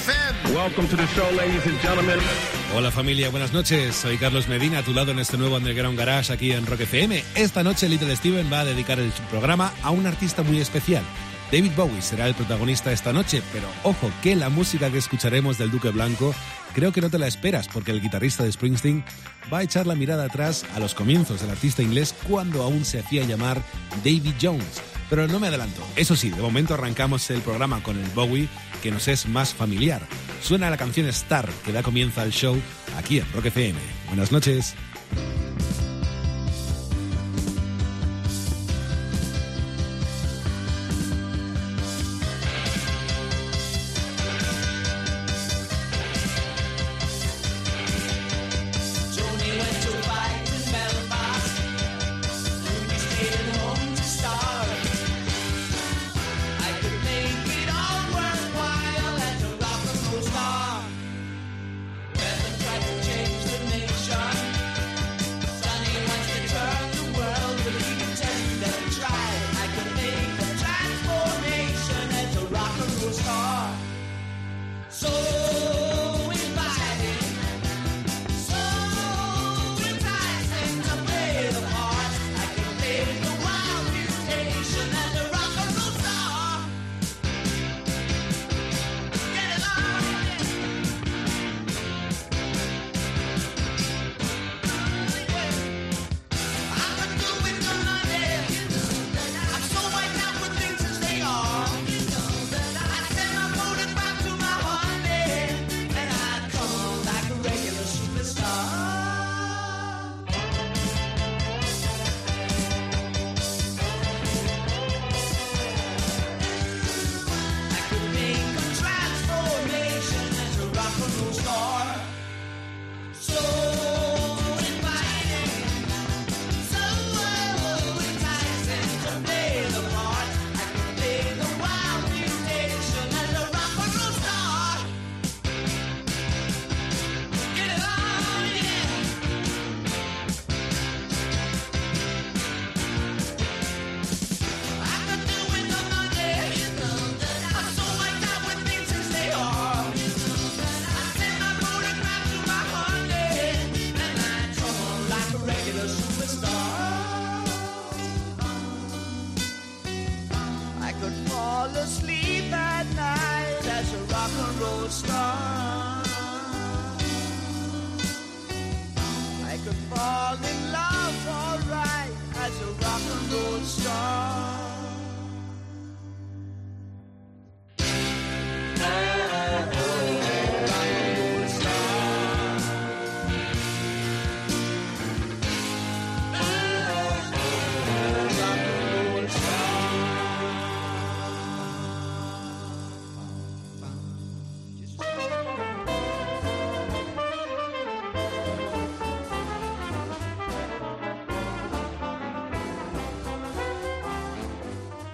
FM. Welcome to the show, ladies and gentlemen. Hola familia, buenas noches. Soy Carlos Medina, a tu lado en este nuevo Underground Garage aquí en Rock FM. Esta noche Little Steven va a dedicar el programa a un artista muy especial. David Bowie será el protagonista esta noche, pero ojo que la música que escucharemos del Duque Blanco creo que no te la esperas porque el guitarrista de Springsteen va a echar la mirada atrás a los comienzos del artista inglés cuando aún se hacía llamar David Jones. Pero no me adelanto. Eso sí, de momento arrancamos el programa con el Bowie que nos es más familiar. Suena la canción Star que da comienzo al show aquí en Rock FM. Buenas noches.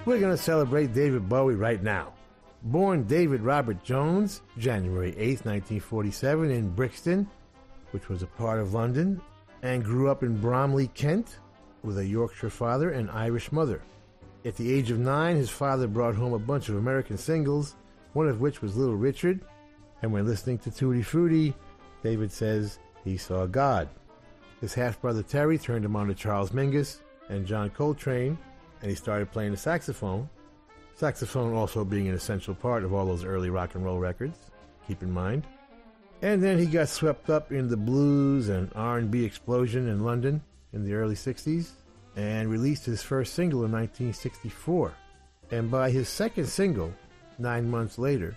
We're going to celebrate David Bowie right now. Born David Robert Jones, January 8, 1947, in Brixton, which was a part of London, and grew up in Bromley, Kent, with a Yorkshire father and Irish mother. At the age of nine, his father brought home a bunch of American singles, one of which was Little Richard, and when listening to Tutti Frutti, David says he saw God. His half brother Terry turned him on to Charles Mingus and John Coltrane, and he started playing the saxophone. Saxophone also being an essential part of all those early rock and roll records, keep in mind. And then he got swept up in the blues and R&B explosion in London in the early 60s and released his first single in 1964. And by his second single, 9 months later,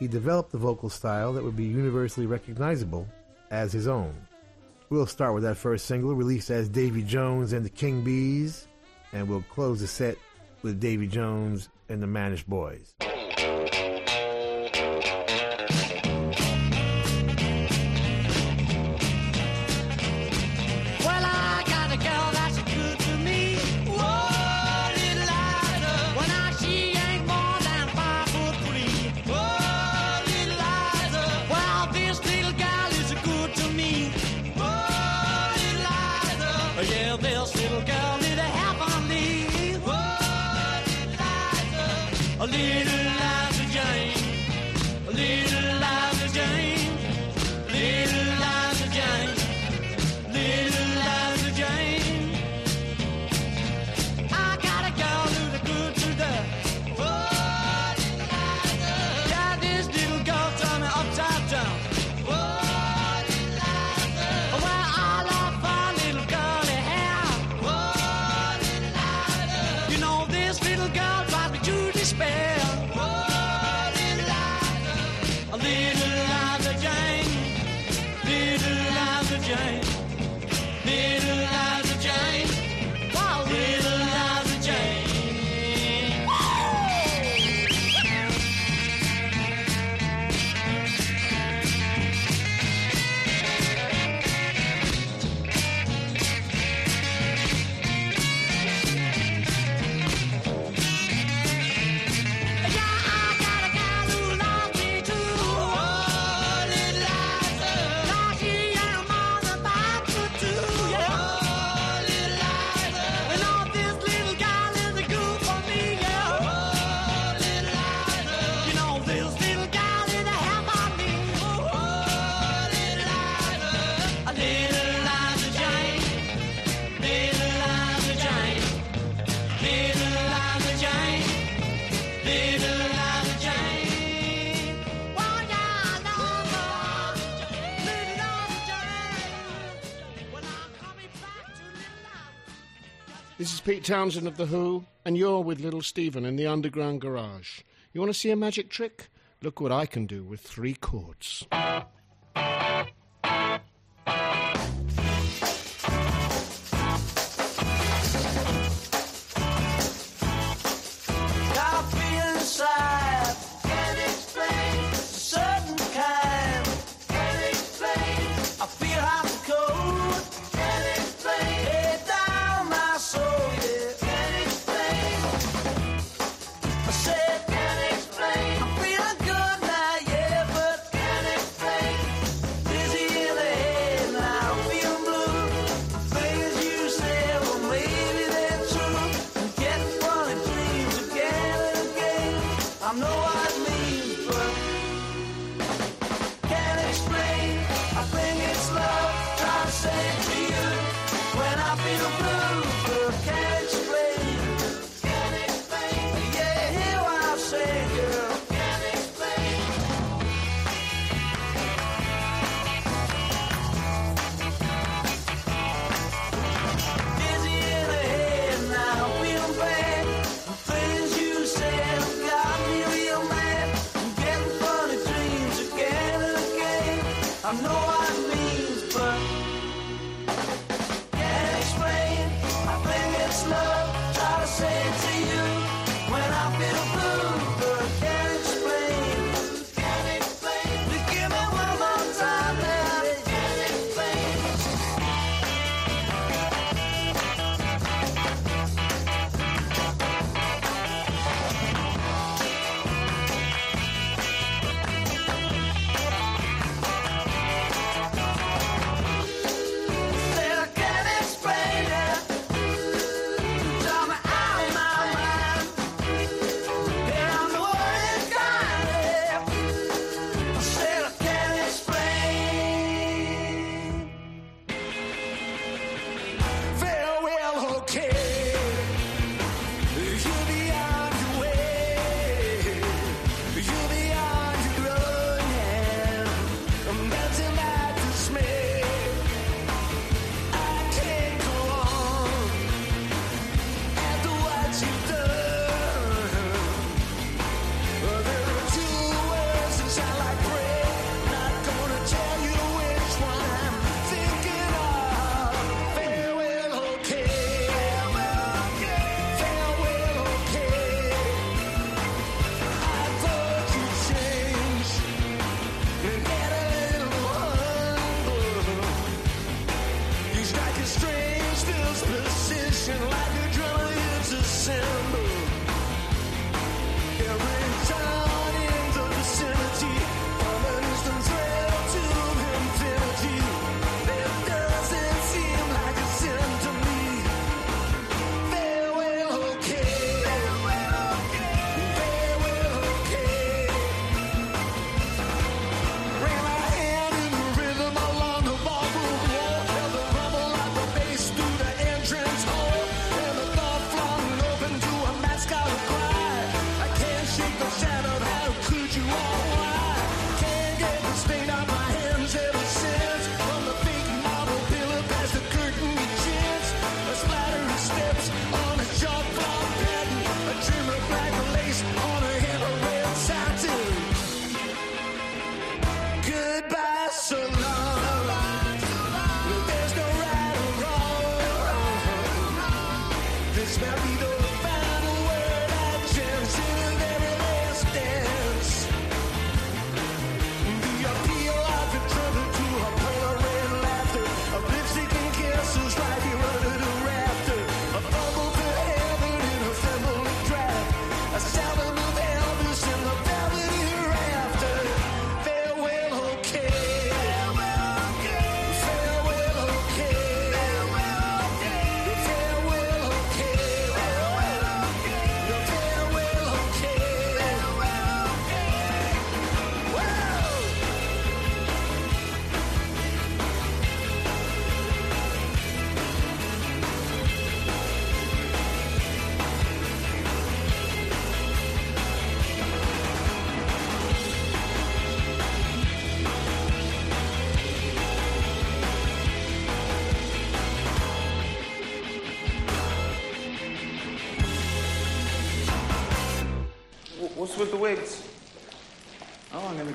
he developed the vocal style that would be universally recognizable as his own. We'll start with that first single released as Davy Jones and the King Bees, and we'll close the set with Davy Jones and the Manish Boys. Pete Townshend of The Who, and you're with Little Steven in the Underground Garage. You want to see a magic trick? Look what I can do with three chords.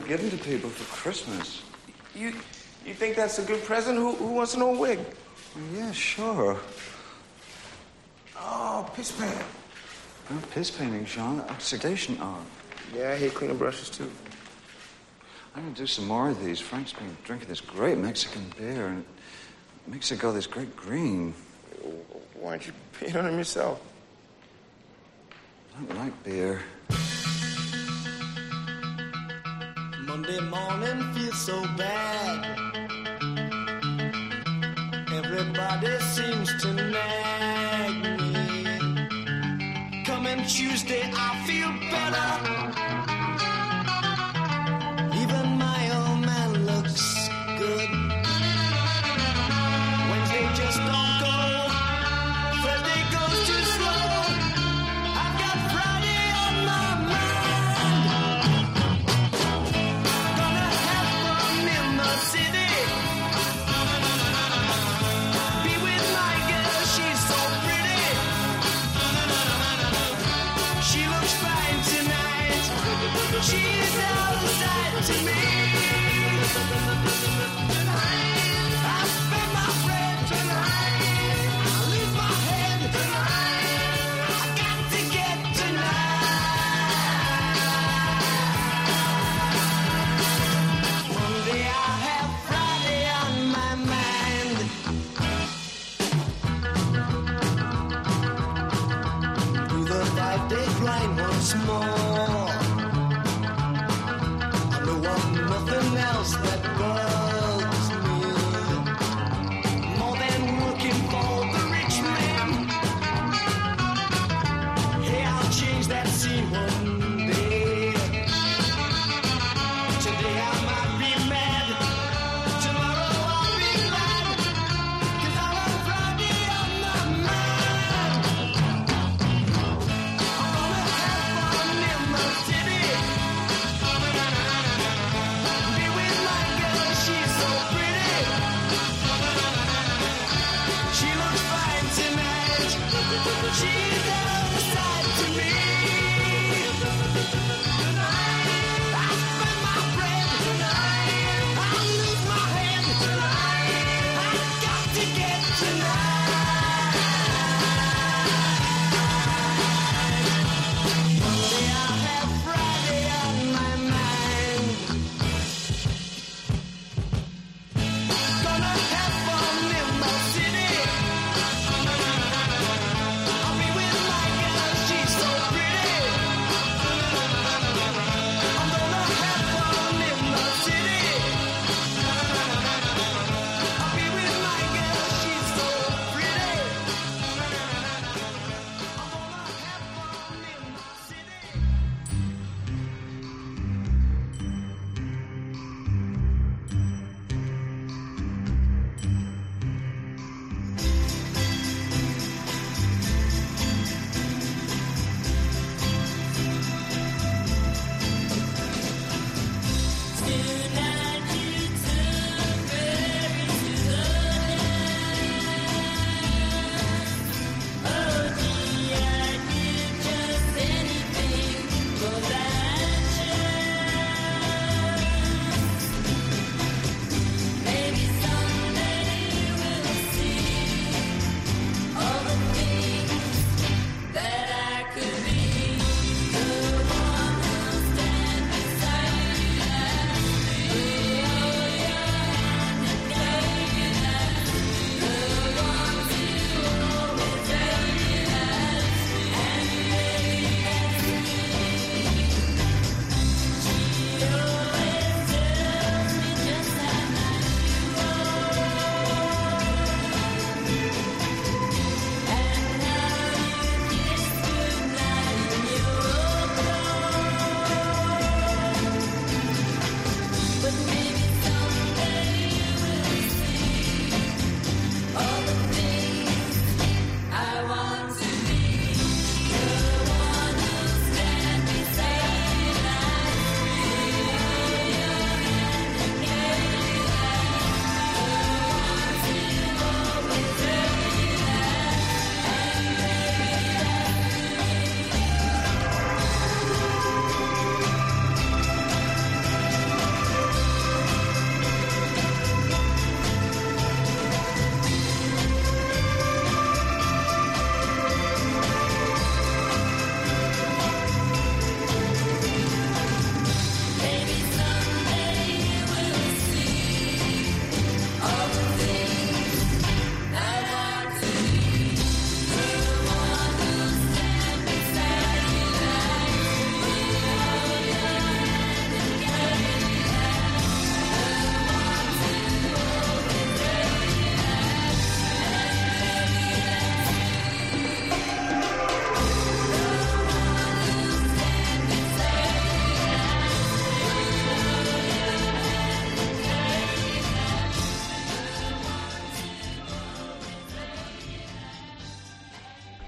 Oh, I'm to give them to people for Christmas. You you think that's a good present? Who, who wants an old wig? Yeah, sure. Oh, piss pan. No oh, piss painting, Sean. Oxidation art. Yeah, I hate cleaning brushes too. I'm to do some more of these. Frank's been drinking this great Mexican beer, and it makes it go this great green. Why don't you paint on him yourself? I don't like beer. Monday morning feels so bad. Everybody seems to nag me. Coming Tuesday, I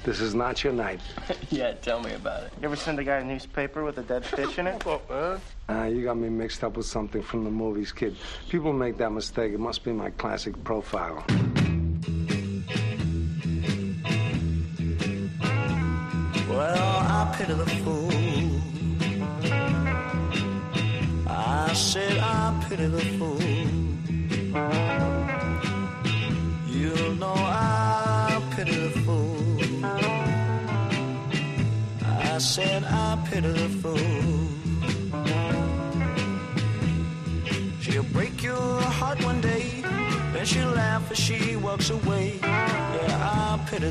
This is not your night. yeah, tell me about it. You ever send a guy a newspaper with a dead fish in it? Uh, you got me mixed up with something from the movies, kid. People make that mistake. It must be my classic profile. Well, I pity the fool. I said I pity the fool. I said I pity the fool. She'll break your heart one day, then she'll laugh as she walks away. Yeah, I pity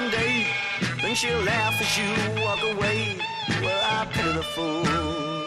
one day, then she'll laugh as you walk away. Well, I pity the fool.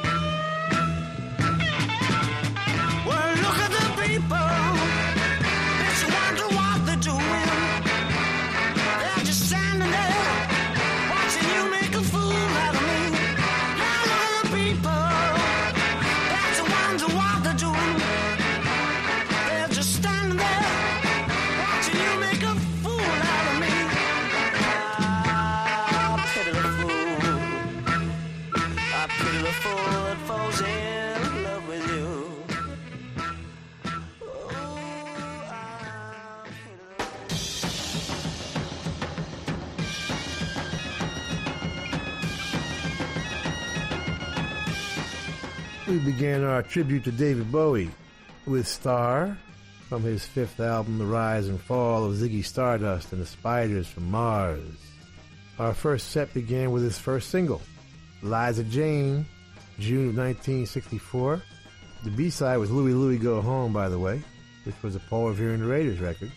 Began our tribute to David Bowie with Star from his fifth album, The Rise and Fall of Ziggy Stardust and the Spiders from Mars. Our first set began with his first single, Liza Jane, June of 1964. The B-side was Louie Louie Go Home, by the way, which was a Paul Revere and the Raiders record.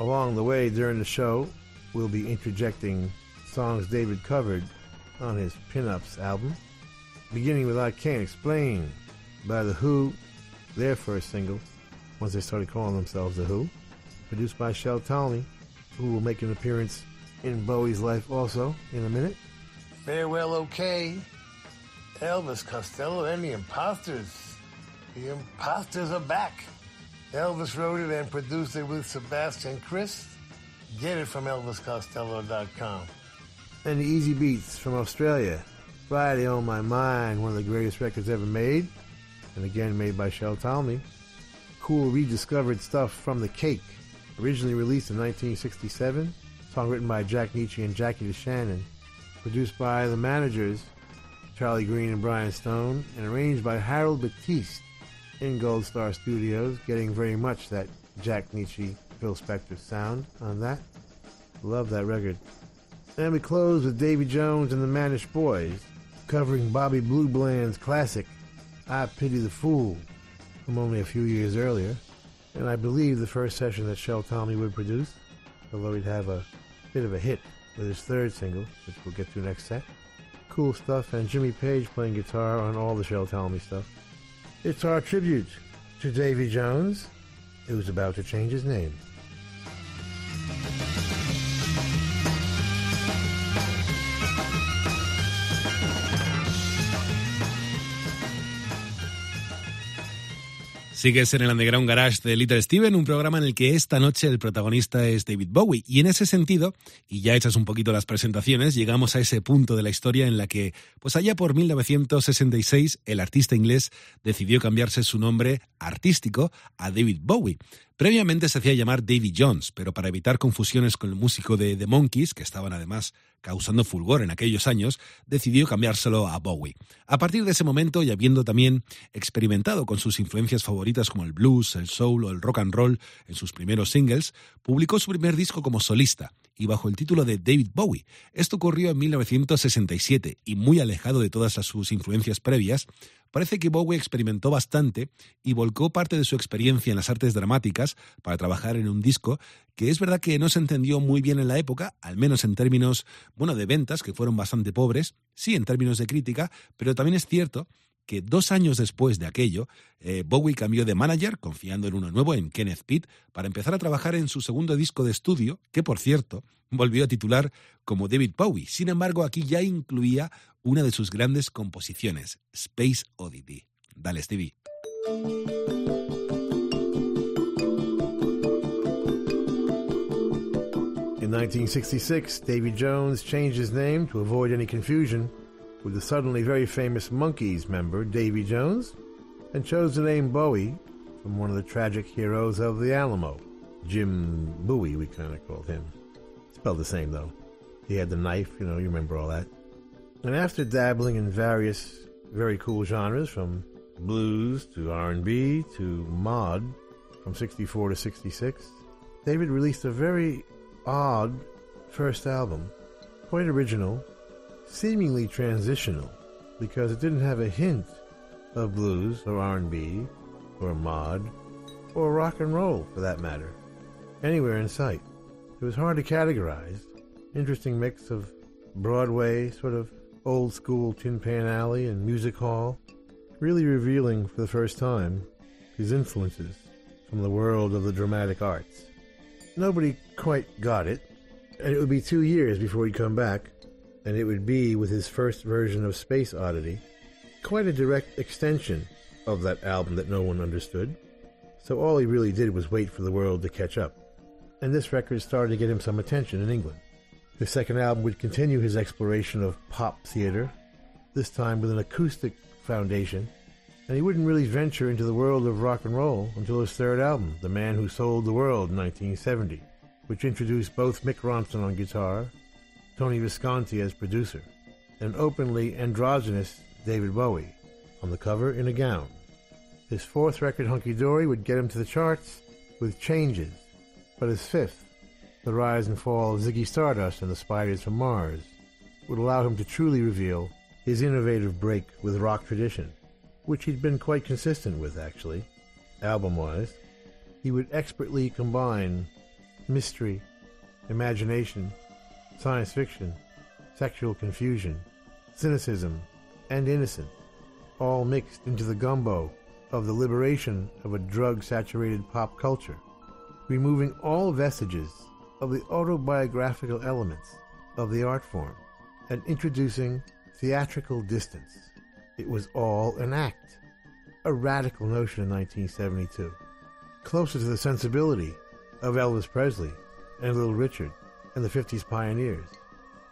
Along the way, during the show, we'll be interjecting songs David covered on his Pin Ups album beginning with I Can't Explain by The Who, their first single, once they started calling themselves The Who, produced by Shel Talmy, who will make an appearance in Bowie's life also in a minute. Farewell, okay. Elvis Costello and the Imposters. The Imposters are back. Elvis wrote it and produced it with Sebastian Krys. Get it from ElvisCostello.com. And the Easybeats from Australia. Friday on My Mind, one of the greatest records ever made, and again made by Shel Talmy. Cool rediscovered stuff from The Cake, originally released in 1967, song written by Jack Nitzsche and Jackie DeShannon, produced by the managers, Charlie Green and Brian Stone, and arranged by Harold Batiste in Gold Star Studios, getting very much that Jack Nitzsche, Phil Spector sound on that. Love that record. And we close with Davy Jones and the Manish Boys, covering Bobby Blue Bland's classic, I Pity the Fool, from only a few years earlier. And I believe the first session that Shel Talmy would produce, although he'd have a bit of a hit with his third single, which we'll get to next set. Cool stuff, and Jimmy Page playing guitar on all the Shel Talmy stuff. It's our tribute to Davy Jones, who's about to change his name. Sigues en el Underground Garage de Little Steven, un programa en el que esta noche el protagonista es David Bowie. Y en ese sentido, y ya hechas un poquito las presentaciones, llegamos a ese punto de la historia en la que, pues allá por 1966, el artista inglés decidió cambiarse su nombre artístico a David Bowie. Previamente se hacía llamar Davy Jones, pero para evitar confusiones con el músico de The Monkees, que estaban además causando fulgor en aquellos años, decidió cambiárselo a Bowie. A partir de ese momento, y habiendo también experimentado con sus influencias favoritas como el blues, el soul o el rock and roll en sus primeros singles, publicó su primer disco como solista y bajo el título de David Bowie. Esto ocurrió en 1967 y muy alejado de todas sus influencias previas, parece que Bowie experimentó bastante y volcó parte de su experiencia en las artes dramáticas para trabajar en un disco que es verdad que no se entendió muy bien en la época, al menos en términos, bueno, de ventas, que fueron bastante pobres, sí en términos de crítica, pero también es cierto que dos años después de aquello, eh, Bowie cambió de manager, confiando en uno nuevo, en Kenneth Pitt, para empezar a trabajar en su segundo disco de estudio, que por cierto volvió a titular como David Bowie. Sin embargo, aquí ya incluía una de sus grandes composiciones, Space Oddity. Dale, Stevie. In 1966, Davy Jones changed his name to avoid any confusion with the suddenly very famous Monkees member, Davy Jones, and chose the name Bowie from one of the tragic heroes of the Alamo. Jim Bowie, we kind of called him. Spelled the same, though. He had the knife, you know, you remember all that. And after dabbling in various very cool genres, from blues to R&B to mod, from 64 to 66, David released a very odd first album, quite original, seemingly transitional, because it didn't have a hint of blues or R&B or mod or rock and roll for that matter anywhere in sight. It was hard to categorize. Interesting mix of Broadway, sort of old school Tin Pan Alley and music hall, really revealing for the first time his influences from the world of the dramatic arts. Nobody quite got it, and it would be two years before he'd come back, and it would be with his first version of Space Oddity, quite a direct extension of that album that no one understood. So all he really did was wait for the world to catch up. And this record started to get him some attention in England. His second album would continue his exploration of pop theater, this time with an acoustic foundation, and he wouldn't really venture into the world of rock and roll until his third album, The Man Who Sold the World in 1970, which introduced both Mick Ronson on guitar, Tony Visconti as producer, and openly androgynous David Bowie on the cover in a gown. His fourth record, Hunky Dory, would get him to the charts with changes, but his fifth, The Rise and Fall of Ziggy Stardust and the Spiders from Mars, would allow him to truly reveal his innovative break with rock tradition, which he'd been quite consistent with, actually, album wise. He would expertly combine mystery, imagination, science fiction, sexual confusion, cynicism, and innocence, all mixed into the gumbo of the liberation of a drug saturated pop culture, removing all vestiges of the autobiographical elements of the art form and introducing theatrical distance. It was all an act, a radical notion in 1972, closer to the sensibility of Elvis Presley and Little Richard and the 50s pioneers,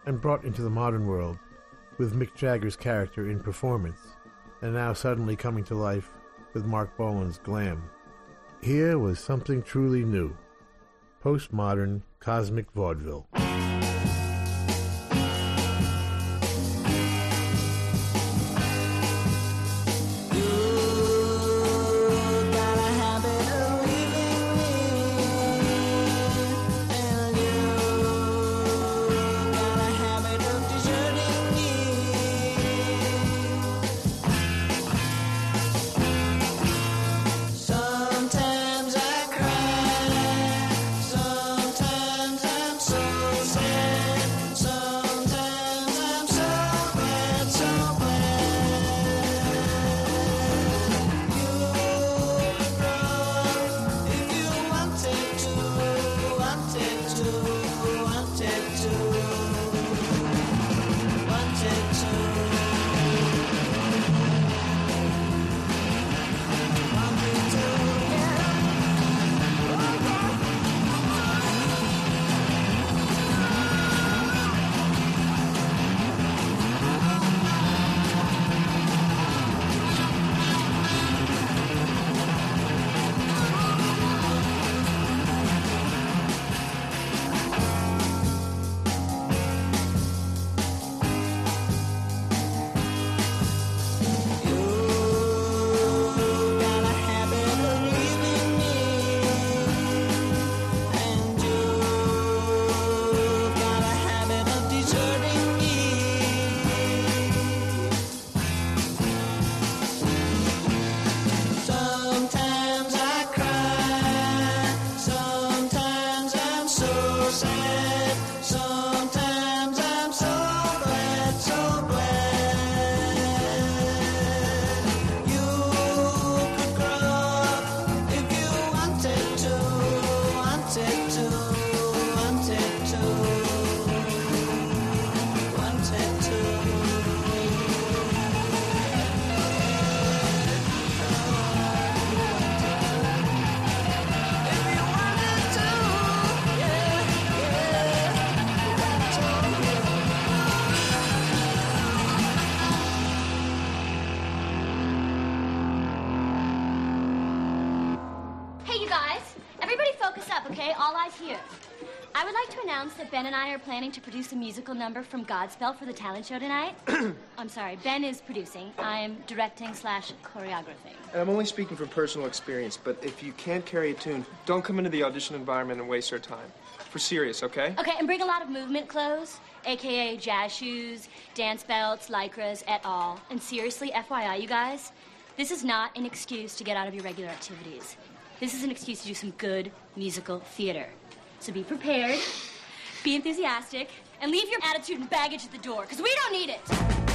and brought into the modern world with Mick Jagger's character in performance, and now suddenly coming to life with Marc Bolan's glam. Here was something truly new postmodern cosmic vaudeville. Announce that Ben and I are planning to produce a musical number from Godspell for the talent show tonight. I'm sorry, Ben is producing. I'm directing slash choreographing. And I'm only speaking from personal experience, but if you can't carry a tune, don't come into the audition environment and waste our time. For serious, okay? Okay, and bring a lot of movement clothes, aka jazz shoes, dance belts, lycras, et al. And seriously, FYI, you guys, this is not an excuse to get out of your regular activities. This is an excuse to do some good musical theater. So be prepared, be enthusiastic, and leave your attitude and baggage at the door, because we don't need it.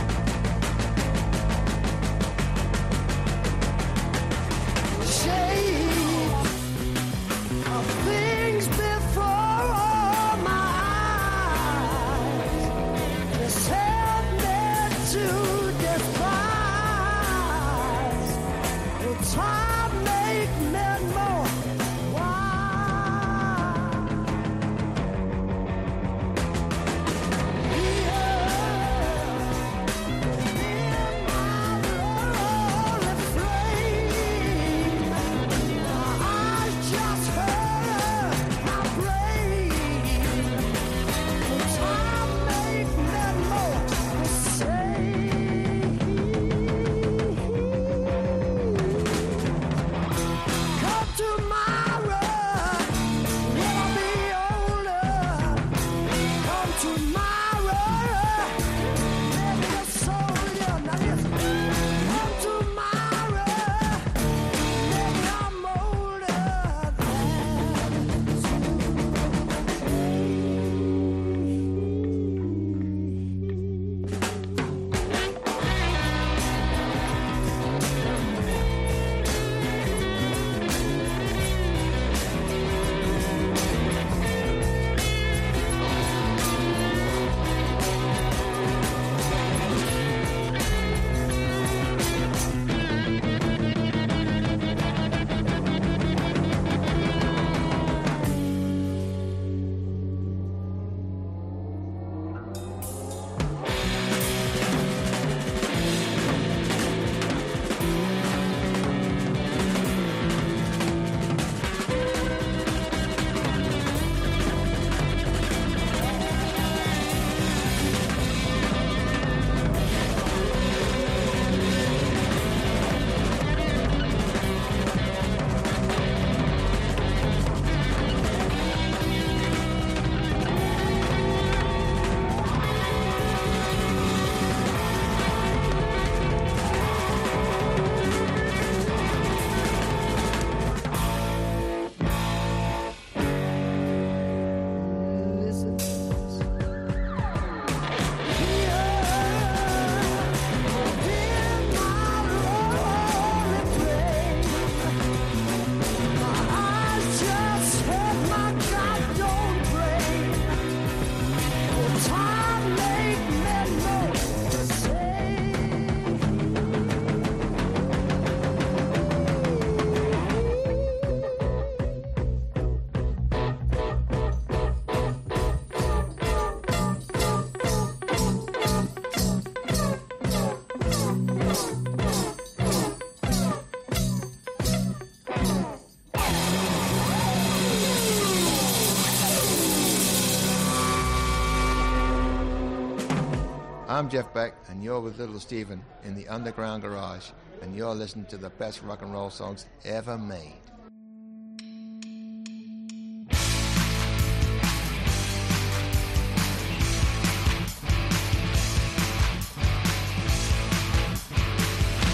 I'm Jeff Beck, and you're with Little Steven in the Underground Garage, and you're listening to the best rock and roll songs ever made.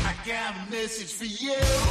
I got a message for you.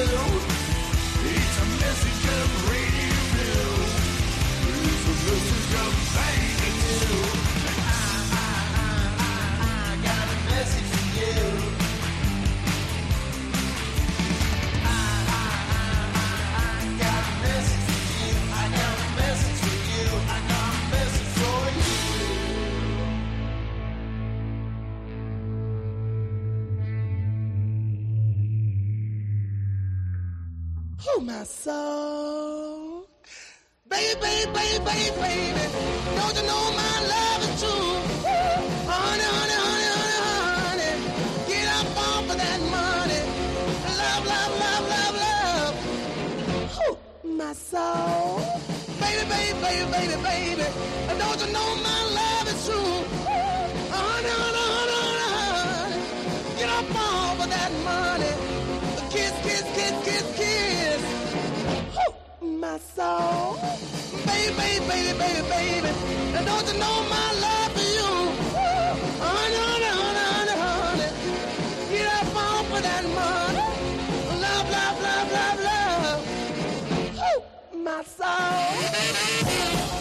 Danger too. Baby, baby, baby, baby, baby. Don't you know my love is true? Honey, honey, honey, honey, honey. Get up off of that money. Love, love, love, love, love. Oh, my soul. Baby, baby, baby, baby, baby. Don't you know my love is true? Honey, honey, honey, honey, honey. Get up off of that money. Kiss, kiss, kiss, kiss, kiss. My soul. Baby, baby, baby, baby, baby. And don't you know my love for you? Honey, honey, honey, honey, honey. Get up off of that money. Love, love, love, love, love. Oh, my Well,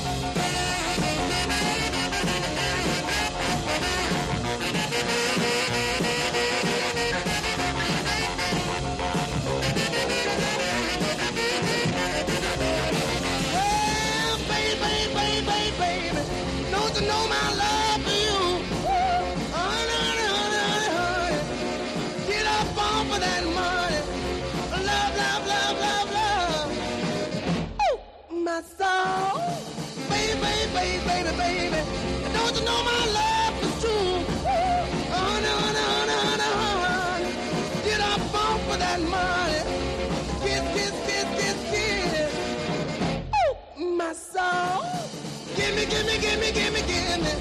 my soul. Baby, baby, baby, baby. Don't you know my love is true? Honey, honey, honey, honey, honey. Get up off of that money. Kiss, kiss, kiss, kiss, kiss. Oh, my soul. Give me, give me, give me, give me, give me.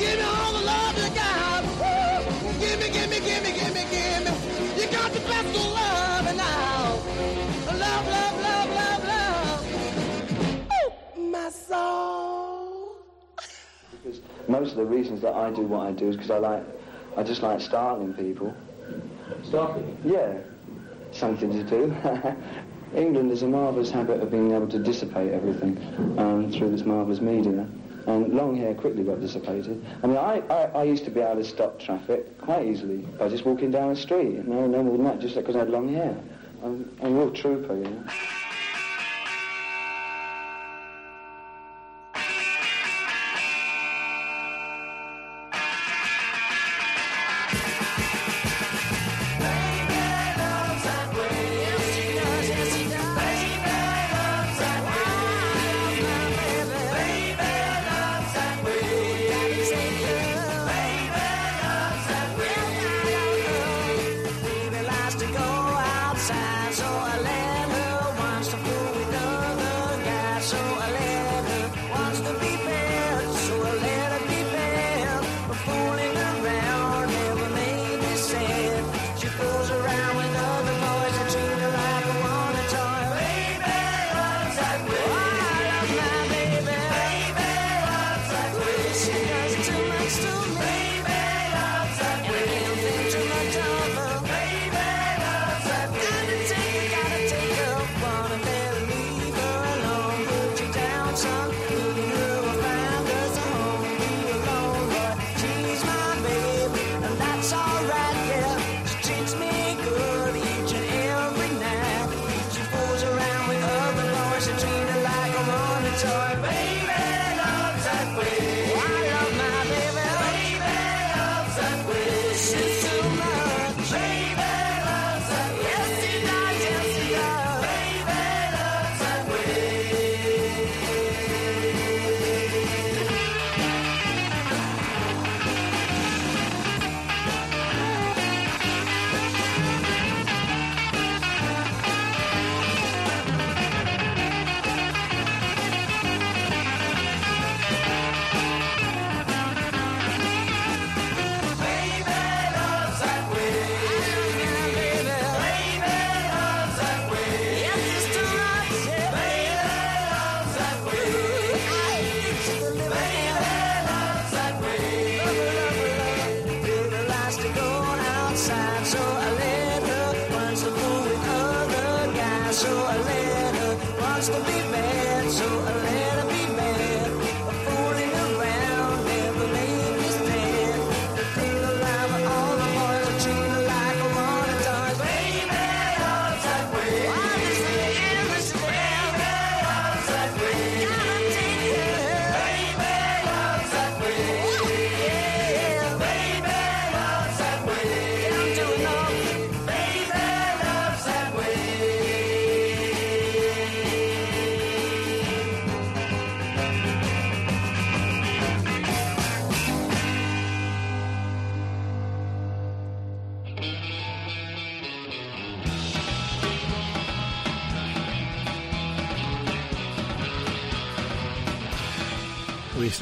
Give me all the love you got. Woo. Give me, give me, give me, give me, give me. You got the best of love and now. Love, love, my soul. Because most of the reasons that I do what I do is because I like, I just like startling people. Startling? Yeah, something to do. England has a marvellous habit of being able to dissipate everything um, through this marvellous media. And long hair quickly got dissipated. I mean, I, I, I used to be able to stop traffic quite easily by just walking down the street. No, no more than that, just because I had long hair. I'm, I'm a real trooper, you know.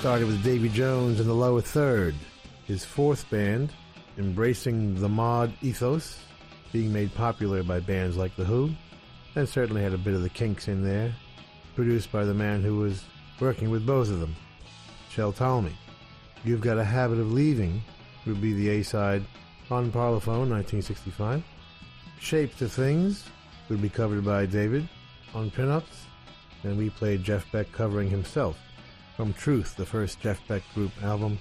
Started with Davy Jones in the lower third, his fourth band, embracing the mod ethos, being made popular by bands like The Who, and certainly had a bit of the kinks in there, produced by the man who was working with both of them, Shel Talmy. You've Got a Habit of Leaving would be the A-side on Parlophone, 1965. Shapes of Things would be covered by David on Pin Ups, and we played Jeff Beck covering himself from Truth, the first Jeff Beck group album,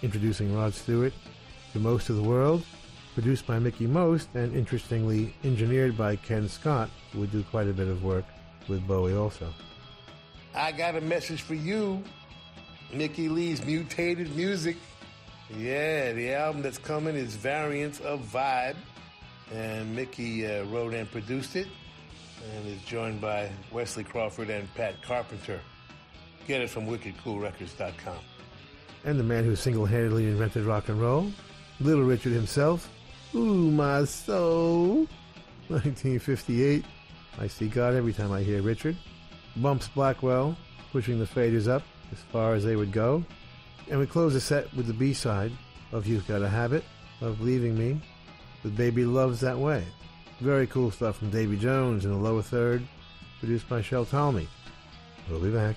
introducing Rod Stewart to most of the world, produced by Mickie Most, and interestingly engineered by Ken Scott, who would do quite a bit of work with Bowie also. I got a message for you. Mickey Leigh's Mutated Music. Yeah, the album that's coming is Variants of Vibe. And Mickey uh, wrote and produced it. And is joined by Wesley Crawford and Pat Carpenter. Get it from wickedcoolrecords.com. And the man who single-handedly invented rock and roll, Little Richard himself. Ooh, my soul. 1958. I see God every time I hear Richard. Bumps Blackwell, pushing the faders up as far as they would go. And we close the set with the B-side of You've Got a Habit of Leaving Me with Baby Loves That Way. Very cool stuff from Davy Jones in the lower third, produced by Shel Talmy. We'll be back.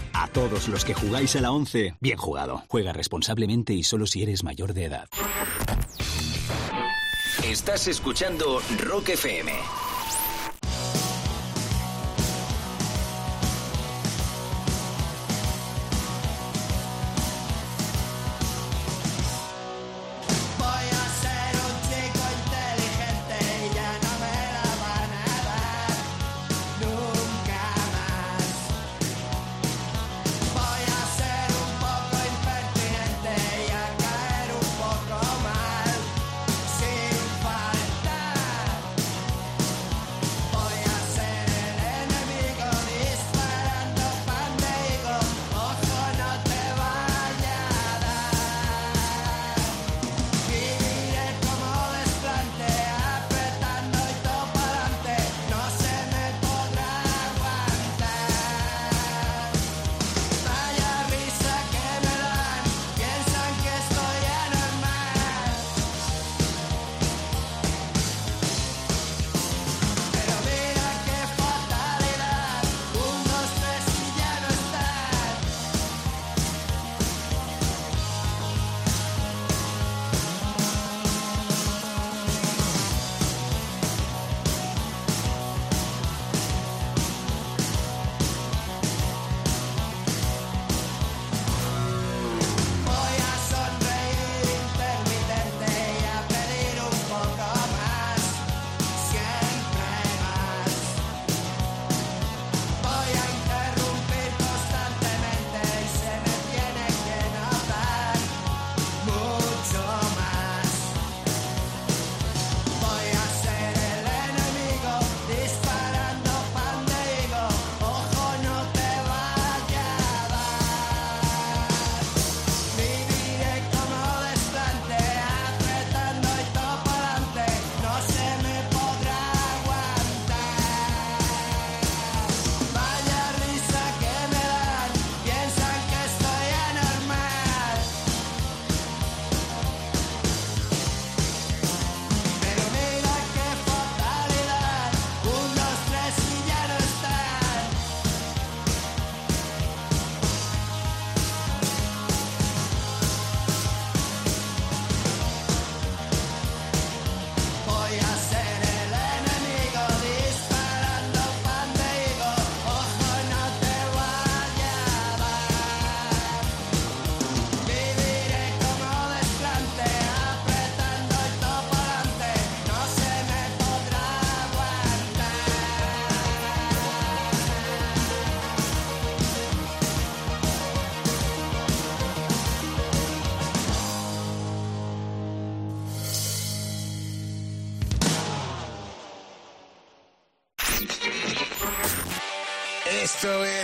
A todos los que jugáis a la 11, bien jugado. Juega responsablemente y solo si eres mayor de edad. Estás escuchando Rock FM.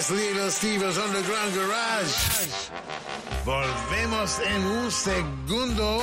Little Steve's Underground Garage. Volvemos en un segundo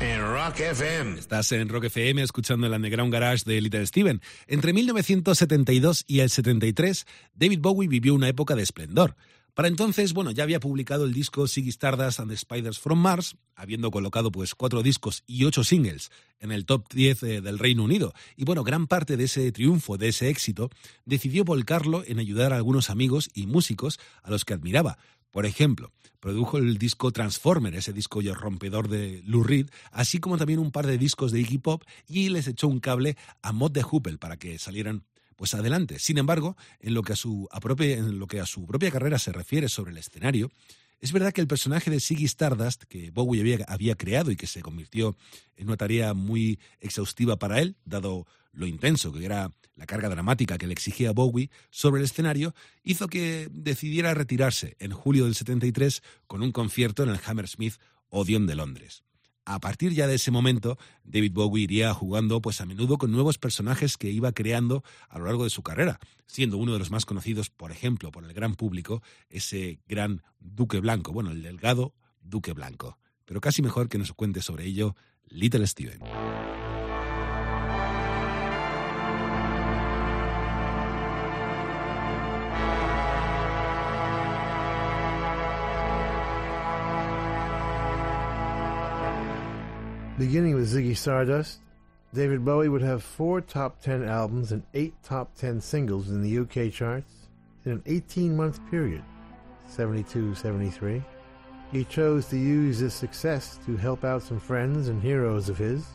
en Rock FM. Estás en Rock FM escuchando el Underground Garage de Little Steven. Entre 1972 y el 73, David Bowie vivió una época de esplendor. Para entonces, bueno, ya había publicado el disco Ziggy Stardust and the Spiders from Mars, habiendo colocado pues cuatro discos y ocho singles en el top 10 eh, del Reino Unido. Y bueno, gran parte de ese triunfo, de ese éxito, decidió volcarlo en ayudar a algunos amigos y músicos a los que admiraba. Por ejemplo, produjo el disco Transformer, ese disco rompedor de Lou Reed, así como también un par de discos de Iggy Pop y les echó un cable a Mod de Hoople para que salieran pues adelante. Sin embargo, en lo que a su, propia, carrera se refiere sobre el escenario, es verdad que el personaje de Ziggy Stardust, que Bowie había, había, creado y que se convirtió en una tarea muy exhaustiva para él, dado lo intenso que era la carga dramática que le exigía Bowie sobre el escenario, hizo que decidiera retirarse en julio del 73 con un concierto en el Hammersmith Odeon de Londres. A partir ya de ese momento, David Bowie iría jugando pues a menudo con nuevos personajes que iba creando a lo largo de su carrera, siendo uno de los más conocidos, por ejemplo, por el gran público, ese gran Duque Blanco, bueno, el delgado Duque Blanco. Pero casi mejor que nos cuente sobre ello Little Steven. Beginning with Ziggy Stardust, David Bowie would have four top 10 albums and eight top 10 singles in the UK charts in an 18 month period, 72 73. He chose to use this success to help out some friends and heroes of his,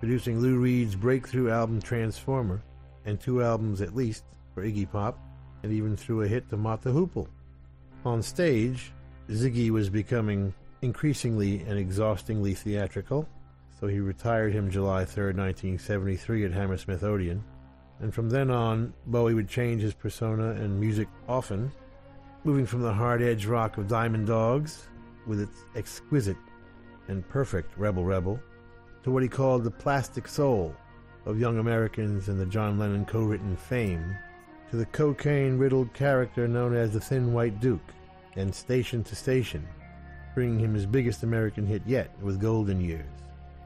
producing Lou Reed's breakthrough album Transformer and two albums at least for Iggy Pop, and even threw a hit to the Hoople. On stage, Ziggy was becoming increasingly and exhaustingly theatrical, so he retired him July 3, 1973 at Hammersmith Odeon. And from then on, Bowie would change his persona and music often, moving from the hard edge rock of Diamond Dogs, with its exquisite and perfect Rebel Rebel, to what he called the plastic soul of Young Americans and the John Lennon co written fame, to the cocaine riddled character known as the Thin White Duke, and Station to Station, bringing him his biggest American hit yet with Golden Years.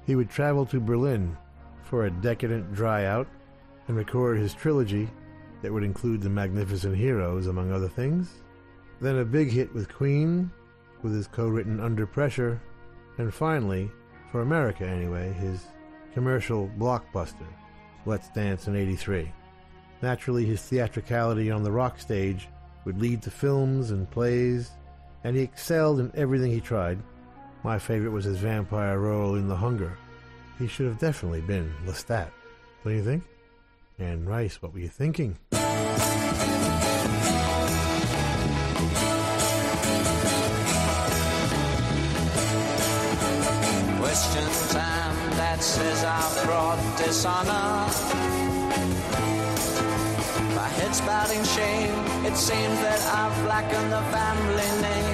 He would travel to Berlin for a decadent dry out and record his trilogy that would include The Magnificent Heroes, among other things. Then a big hit with Queen, with his co written Under Pressure, and finally, for America anyway, his commercial blockbuster, Let's Dance in 83. Naturally, his theatricality on the rock stage would lead to films and plays, and he excelled in everything he tried. My favorite was his vampire role in The Hunger. He should have definitely been Lestat, What don't you think? Anne Rice, what were you thinking? Question time that says I brought dishonor. My head's spouting shame. It seems that I've blackened the family name.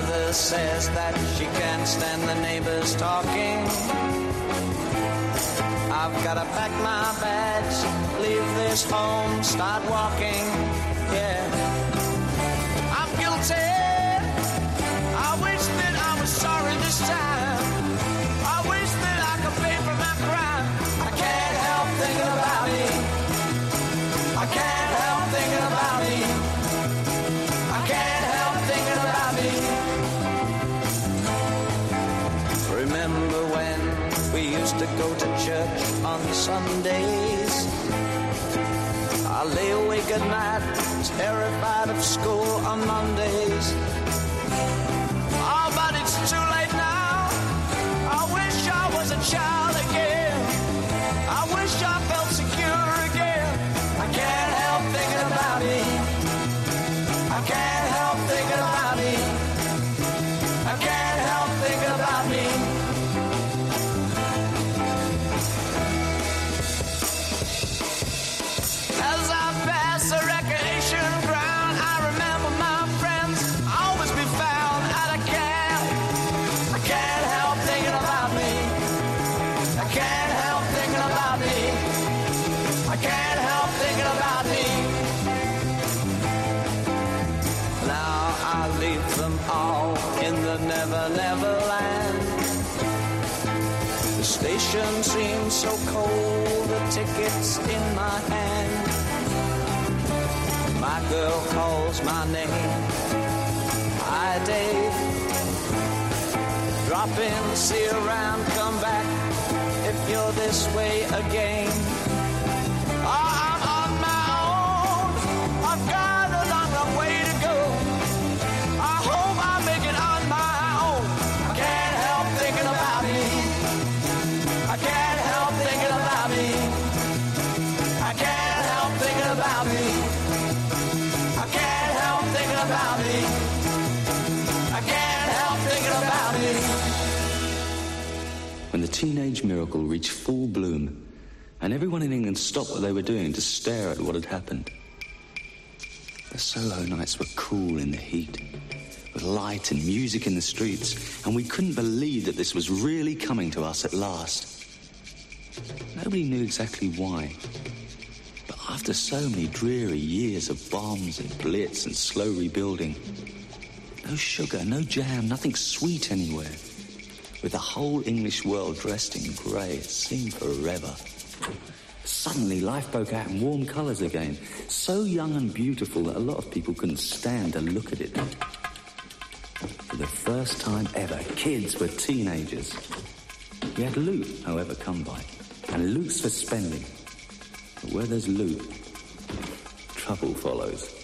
Mother says that she can't stand the neighbors talking. I've gotta pack my bags, leave this home, start walking. Yeah, I'm guilty. Go to church on Sundays? I lay awake at night, terrified of school on Mondays. Oh, but it's too late now. I wish I was a child girl calls my name. Hi, Dave. Drop in, see around, come back if you're this way again. I'm teenage miracle reached full bloom and everyone in England stopped what they were doing to stare at what had happened. The Soho nights were cool in the heat, with light and music in the streets, and we couldn't believe that this was really coming to us at last. Nobody knew exactly why. But after so many dreary years of bombs and blitz and slow rebuilding, no sugar, no jam, nothing sweet anywhere. With the whole English world dressed in grey, it seemed forever. Suddenly, life broke out in warm colours again, so young and beautiful that a lot of people couldn't stand to look at it. For the first time ever, kids were teenagers. We had loot, however, come by, and loot's for spending. But where there's loot, trouble follows.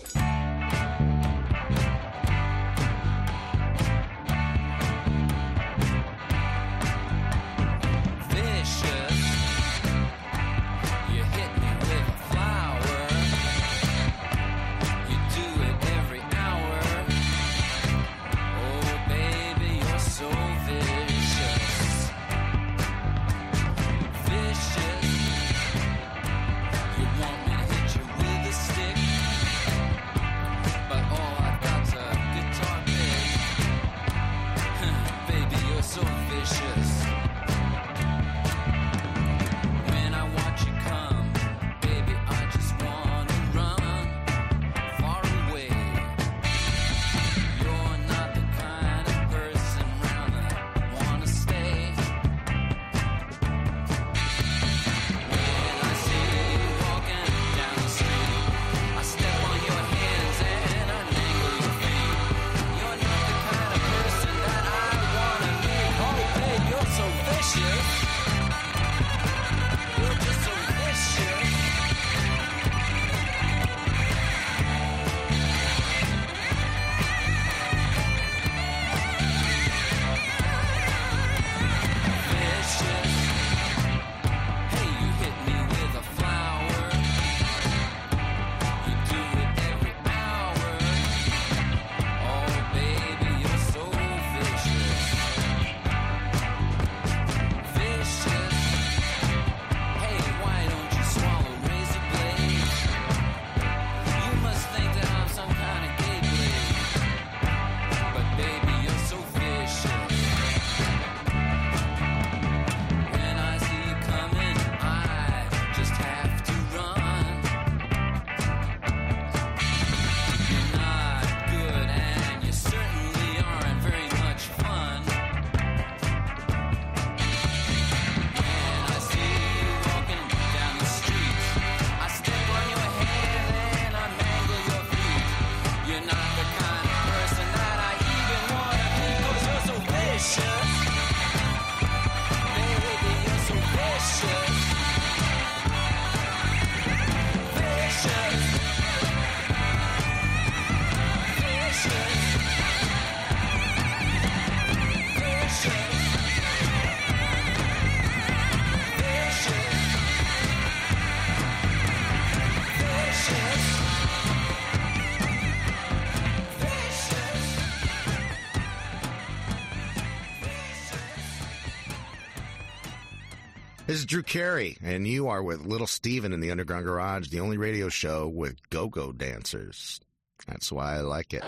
Drew Carey, and you are with Little Steven in the Underground Garage, the only radio show with go go dancers. That's why I like it.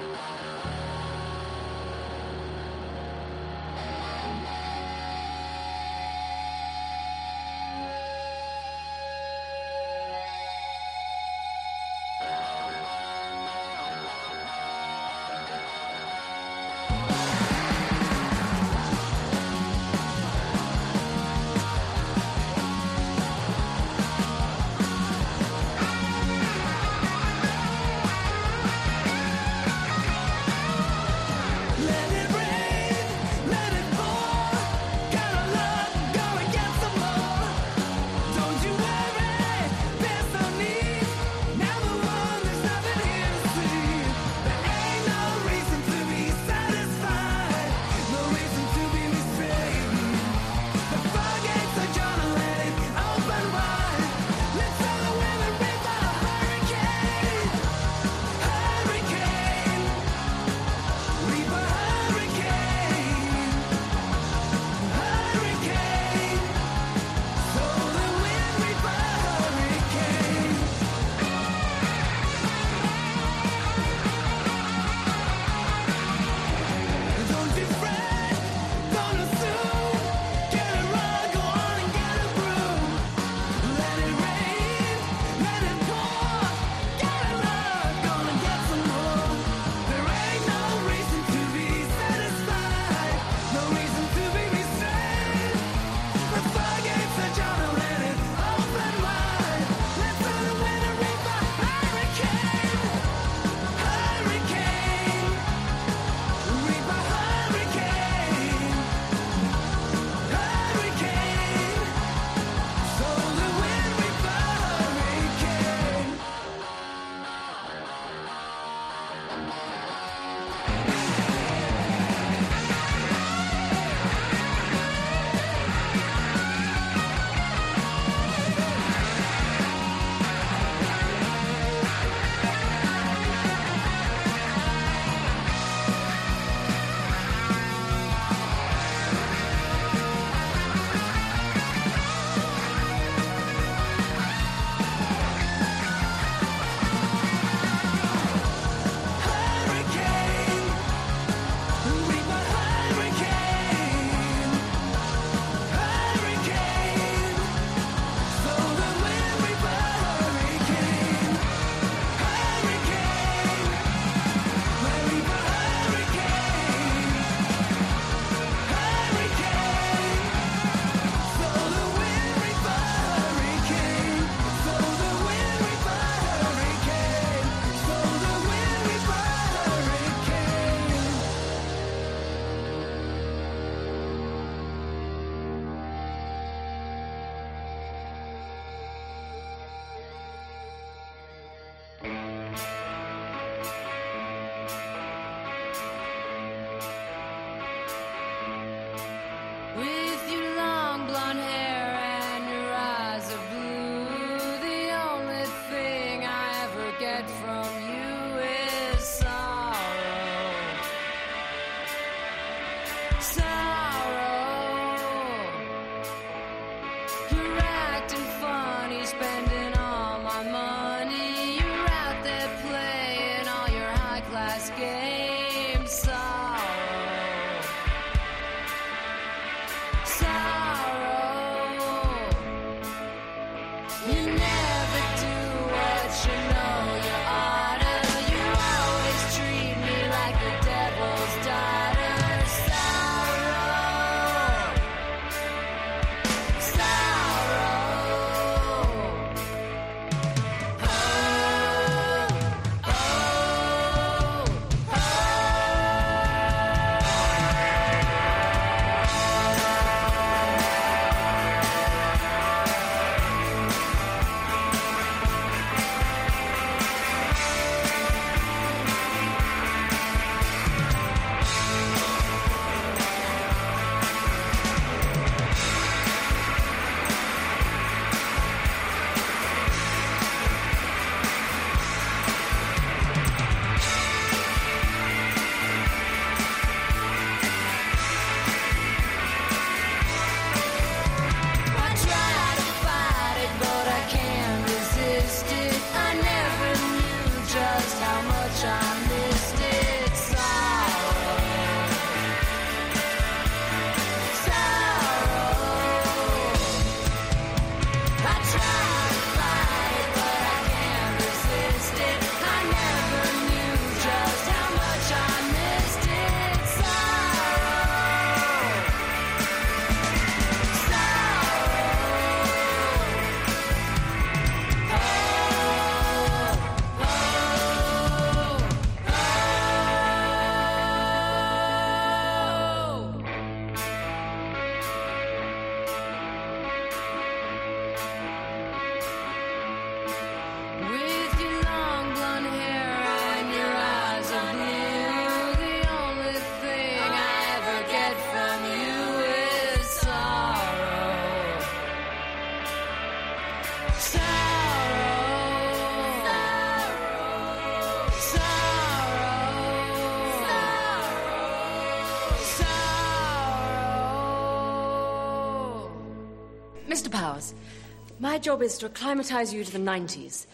My job is to acclimatize you to the 90s.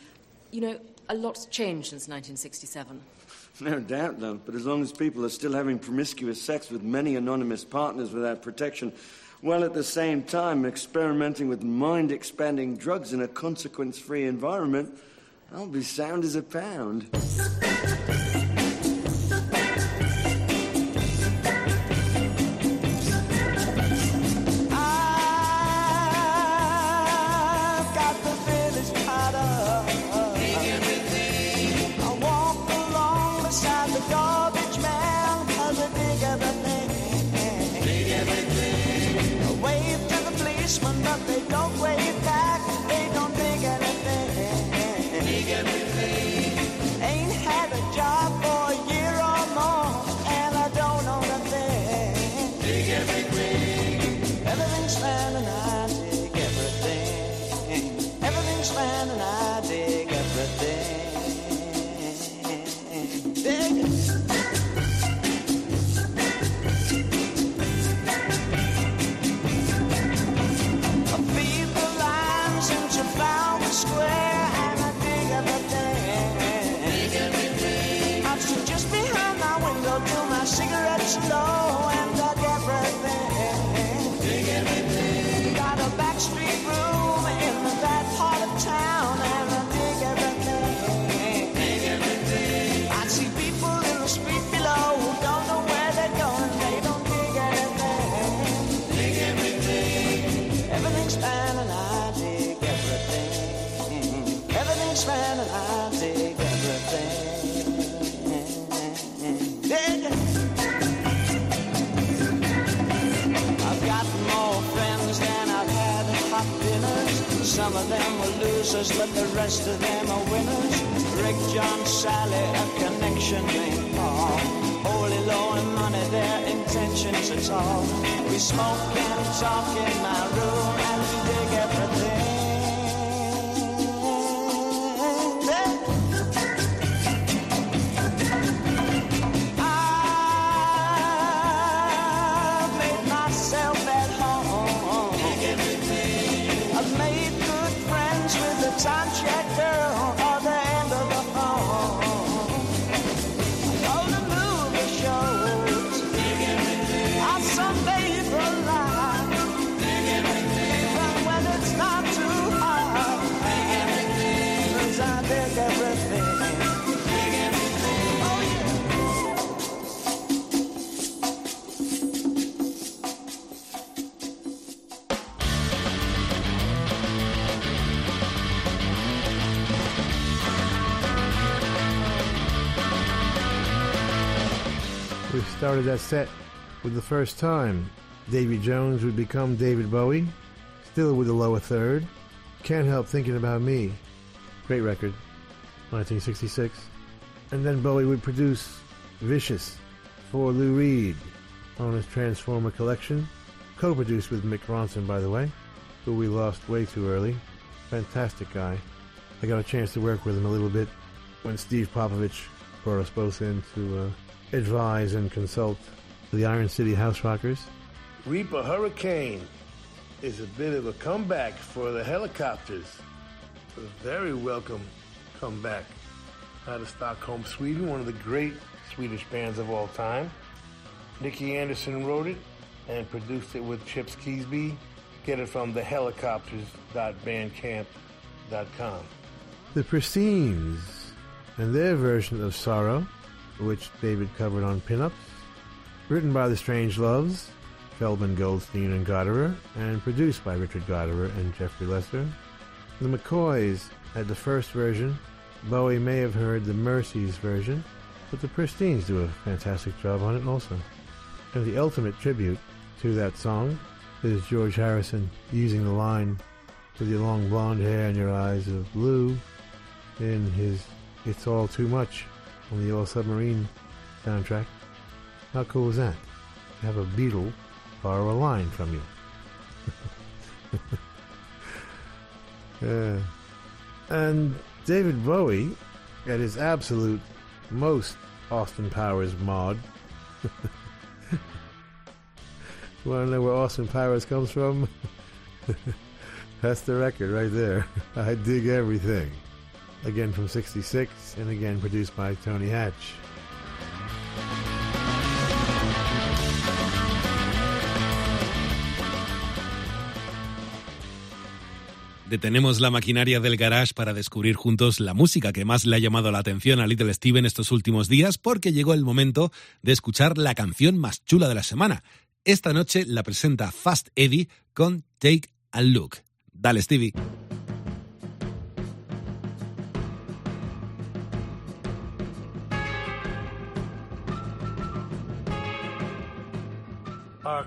You know, a lot's changed since 1967. No doubt, love, but as long as people are still having promiscuous sex with many anonymous partners without protection, while at the same time experimenting with mind expanding drugs in a consequence free environment, I'll be sound as a pound. losers, but the rest of them are winners. Rick, John, Sally, a connection named Paul. Holy law and money, their intentions at all. We smoke and talk in my room and dig everything. Started that set with the first time. Davy Jones would become David Bowie, still with the lower third. Can't help thinking about me. Great record, 1966. And then Bowie would produce Vicious for Lou Reed on his Transformer collection, co-produced with Mick Ronson, by the way, who we lost way too early. Fantastic guy. I got a chance to work with him a little bit when Steve Popovich brought us both in to uh, advise and consult the Iron City House Rockers. Reap a Hurricane is a bit of a comeback for the Hellacopters. A very welcome comeback out of Stockholm, Sweden, one of the great Swedish bands of all time. Nicke Andersson wrote it and produced it with Chips Kiesbye. Get it from thehellacopters.bandcamp.com. The Pristines and their version of Sorrow, which David covered on Pin Ups, written by the Strangeloves, Feldman, Goldstein, and Gottehrer, and produced by Richard Gottehrer and Jeffrey Lester. The McCoys had the first version. Bowie may have heard the Merseys version, but the Pristines do a fantastic job on it also. And the ultimate tribute to that song is George Harrison using the line with your long blonde hair and your eyes of blue in his It's All Too Much on the Yellow Submarine soundtrack. How cool is that? Have a Beatle borrow a line from you. Yeah. Uh, and David Bowie, at his absolute most Austin Powers mod. want to know where Austin Powers comes from? That's the record right there. I dig everything. Again from 66, and again produced by Tony Hatch. Detenemos la maquinaria del garage para descubrir juntos la música que más le ha llamado la atención a Little Steven estos últimos días porque llegó el momento de escuchar la canción más chula de la semana. Esta noche la presenta Fast Eddie con Take a Look. Dale, Stevie.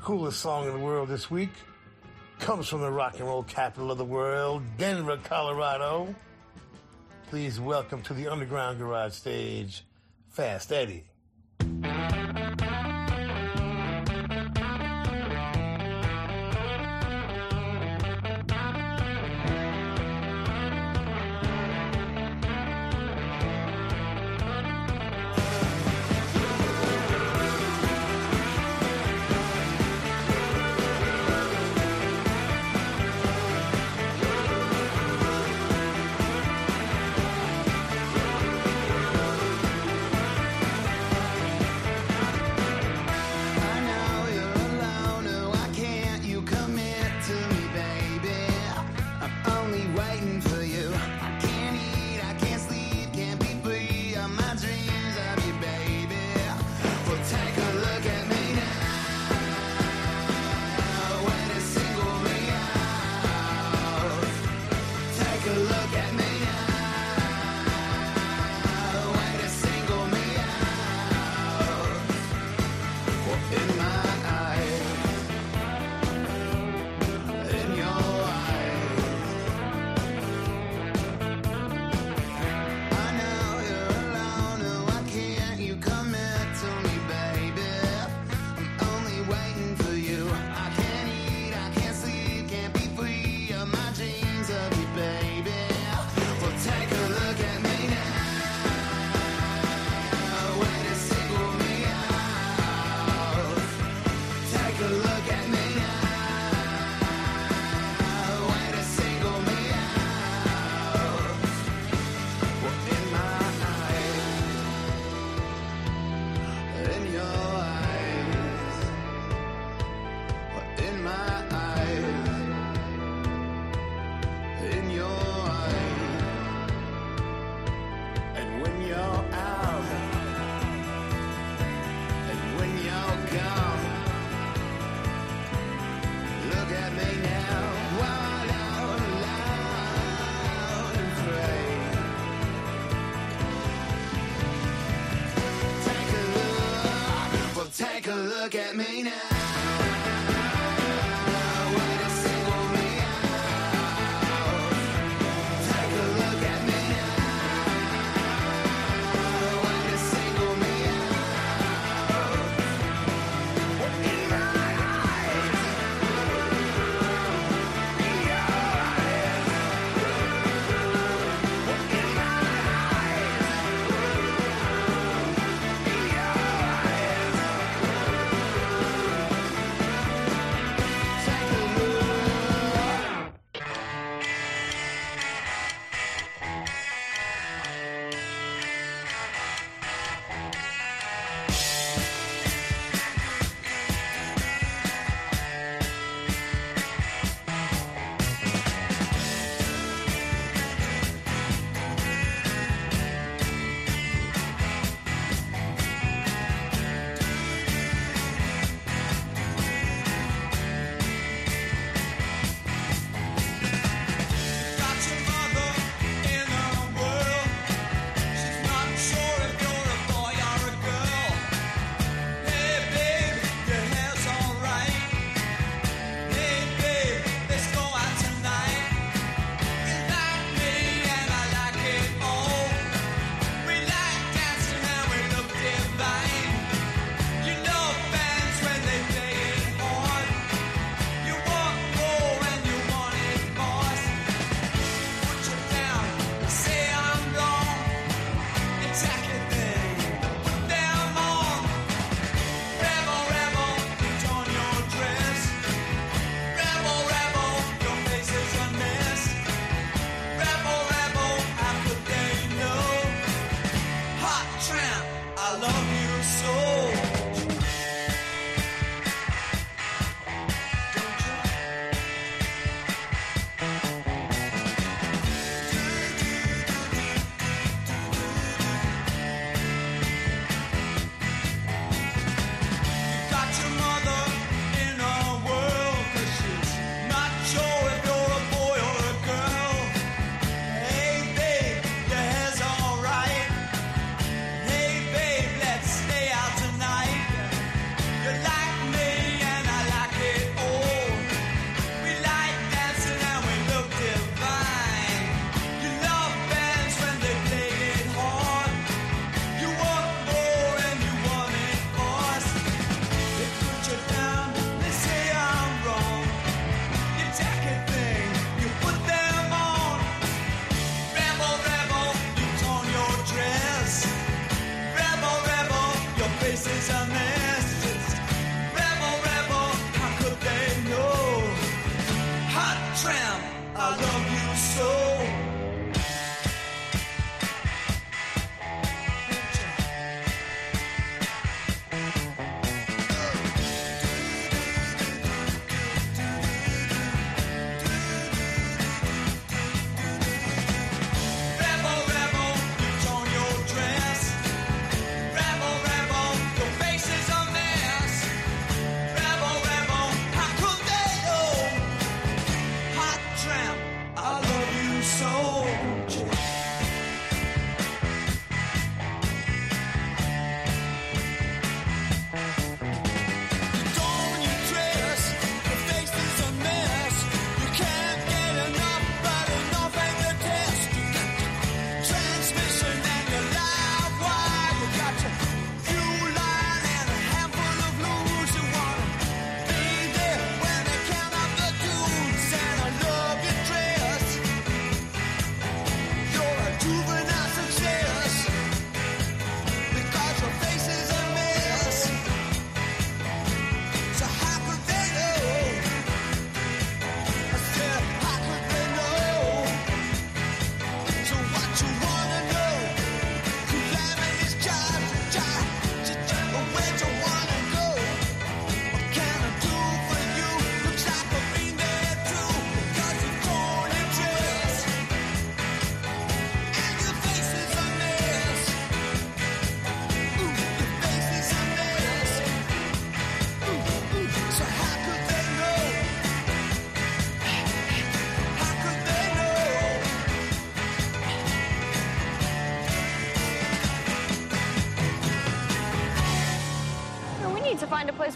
Coolest song in the world this week comes from the rock and roll capital of the world, Denver, Colorado. Please welcome to the Underground Garage stage, Fast Eddie.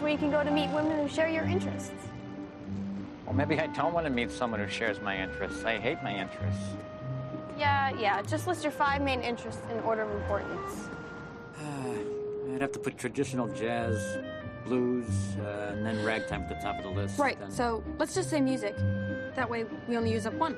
Where you can go to meet women who share your interests. Well, maybe I don't want to meet someone who shares my interests. I hate my interests. Yeah, yeah. Just list your five main interests in order of importance. I'd have to put traditional jazz, blues, uh, and then ragtime at the top of the list. Right, Then- so let's just say music. That way we only use up one.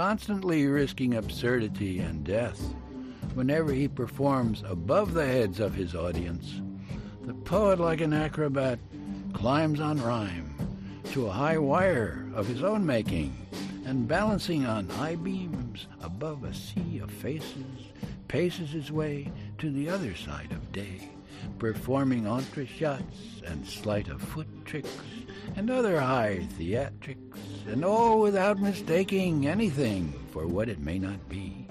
Constantly risking absurdity and death whenever he performs above the heads of his audience. The poet, like an acrobat, climbs on rhyme to a high wire of his own making and balancing on high beams above a sea of faces, paces his way to the other side of day, performing entrechats and sleight of foot tricks and other high theatrics, and all without mistaking anything for what it may not be.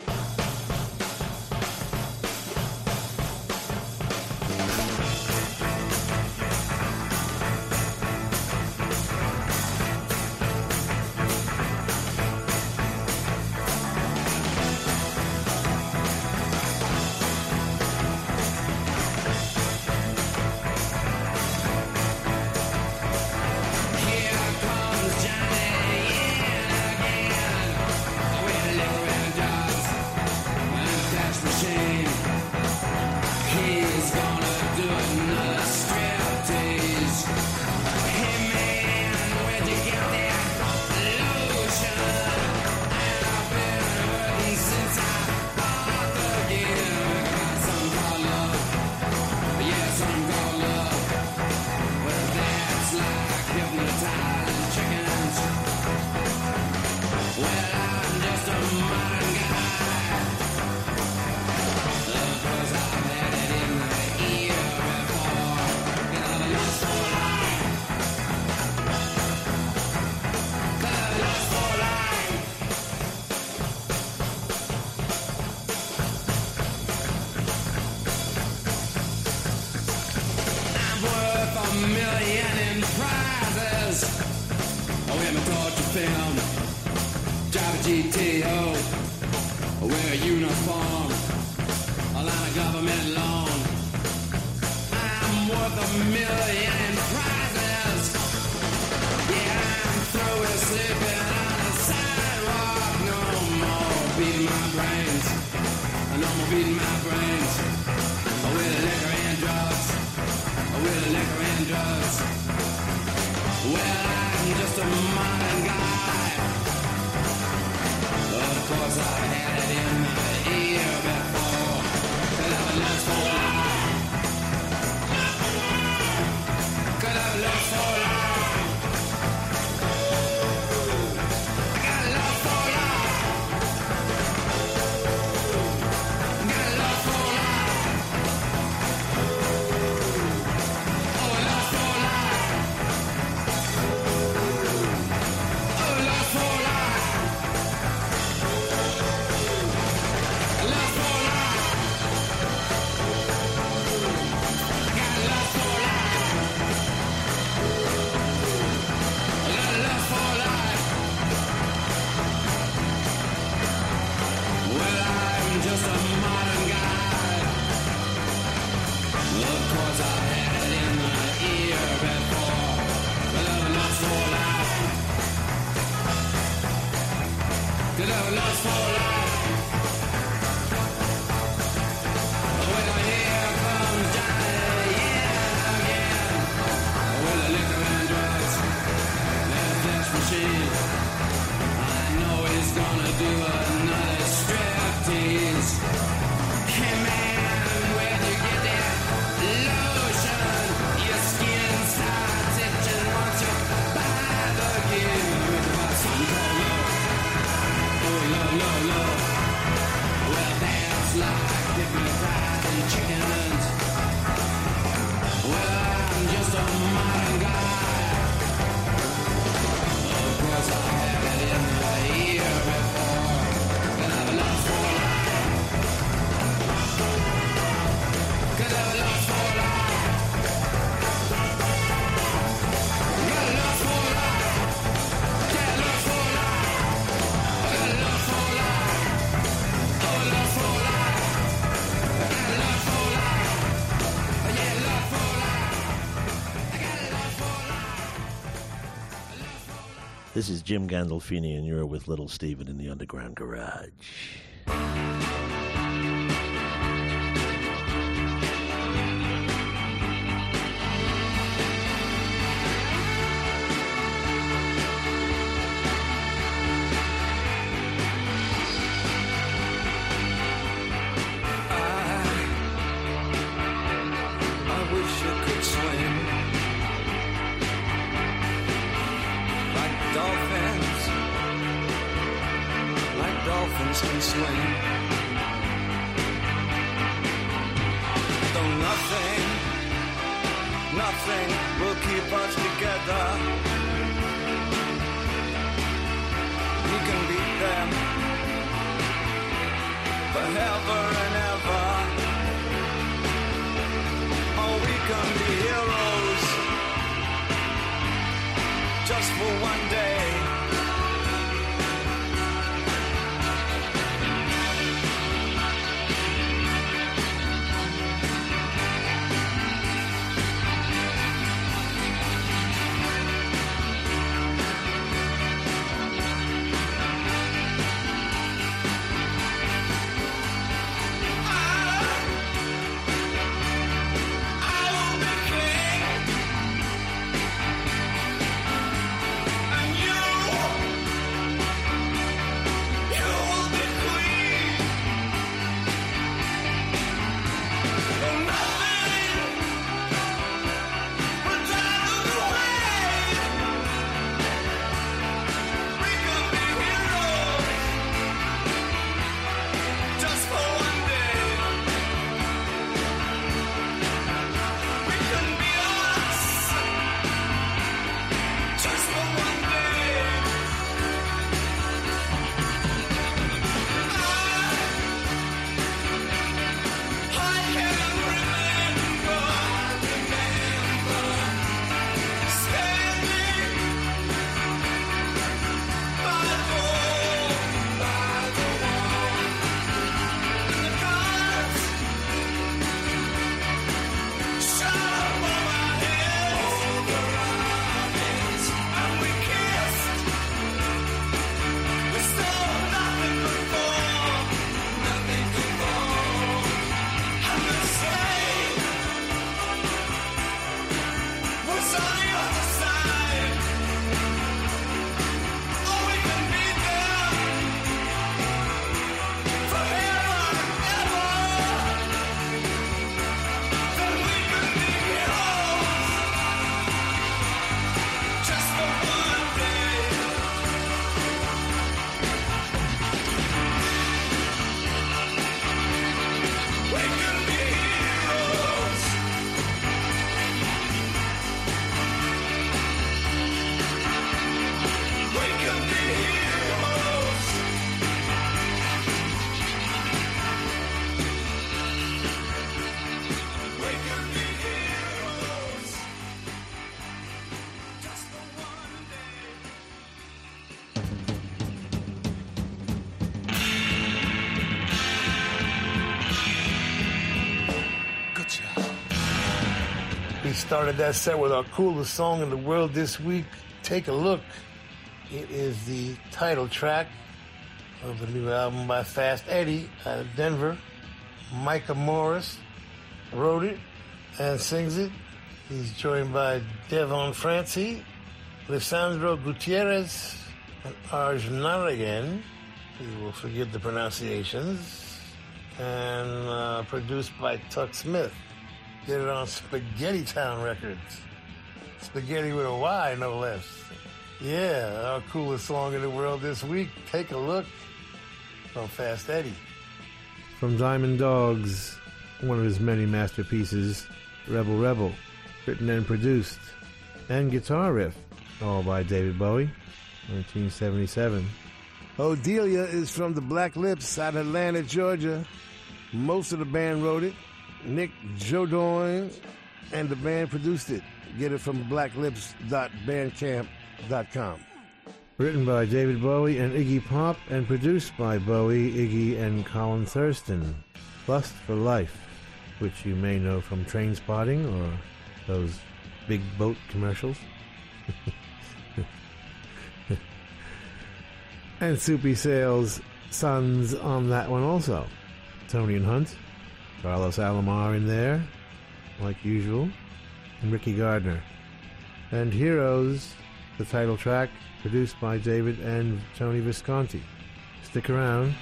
This is Jim Gandolfini, and you're with Little Steven in the Underground Garage. parts together, you can beat them forever and ever. Oh, we can be heroes just for one day. Started that set with our coolest song in the world this week. Take a look. It is the title track of the new album by Fast Eddie out of Denver. Micah Morris wrote it and sings it. He's joined by Devon Francie, Lisandro Gutierrez, and Arj Narayan. We will forgive the pronunciations. And uh, produced by Tuck Smith. Get it on Spaghetti Town Records. Spaghetti with a Y, no less. Yeah, our coolest song in the world this week. Take a look from Fast Eddie. From Diamond Dogs, one of his many masterpieces, Rebel Rebel, written and produced, and guitar riff, all by David Bowie, 1977. Odelia is from the Black Lips out of Atlanta, Georgia. Most of the band wrote it. Nick Jodoin and the band produced it. Get it from blacklips.bandcamp.com. Written by David Bowie and Iggy Pop, and produced by Bowie, Iggy, and Colin Thurston. Lust for Life, which you may know from Trainspotting or those big boat commercials. and Soupy Sales Sons on that one also. Tony and Hunt, Carlos Alomar in there, like usual, and Ricky Gardner. And Heroes, the title track, produced by David and Tony Visconti. Stick around.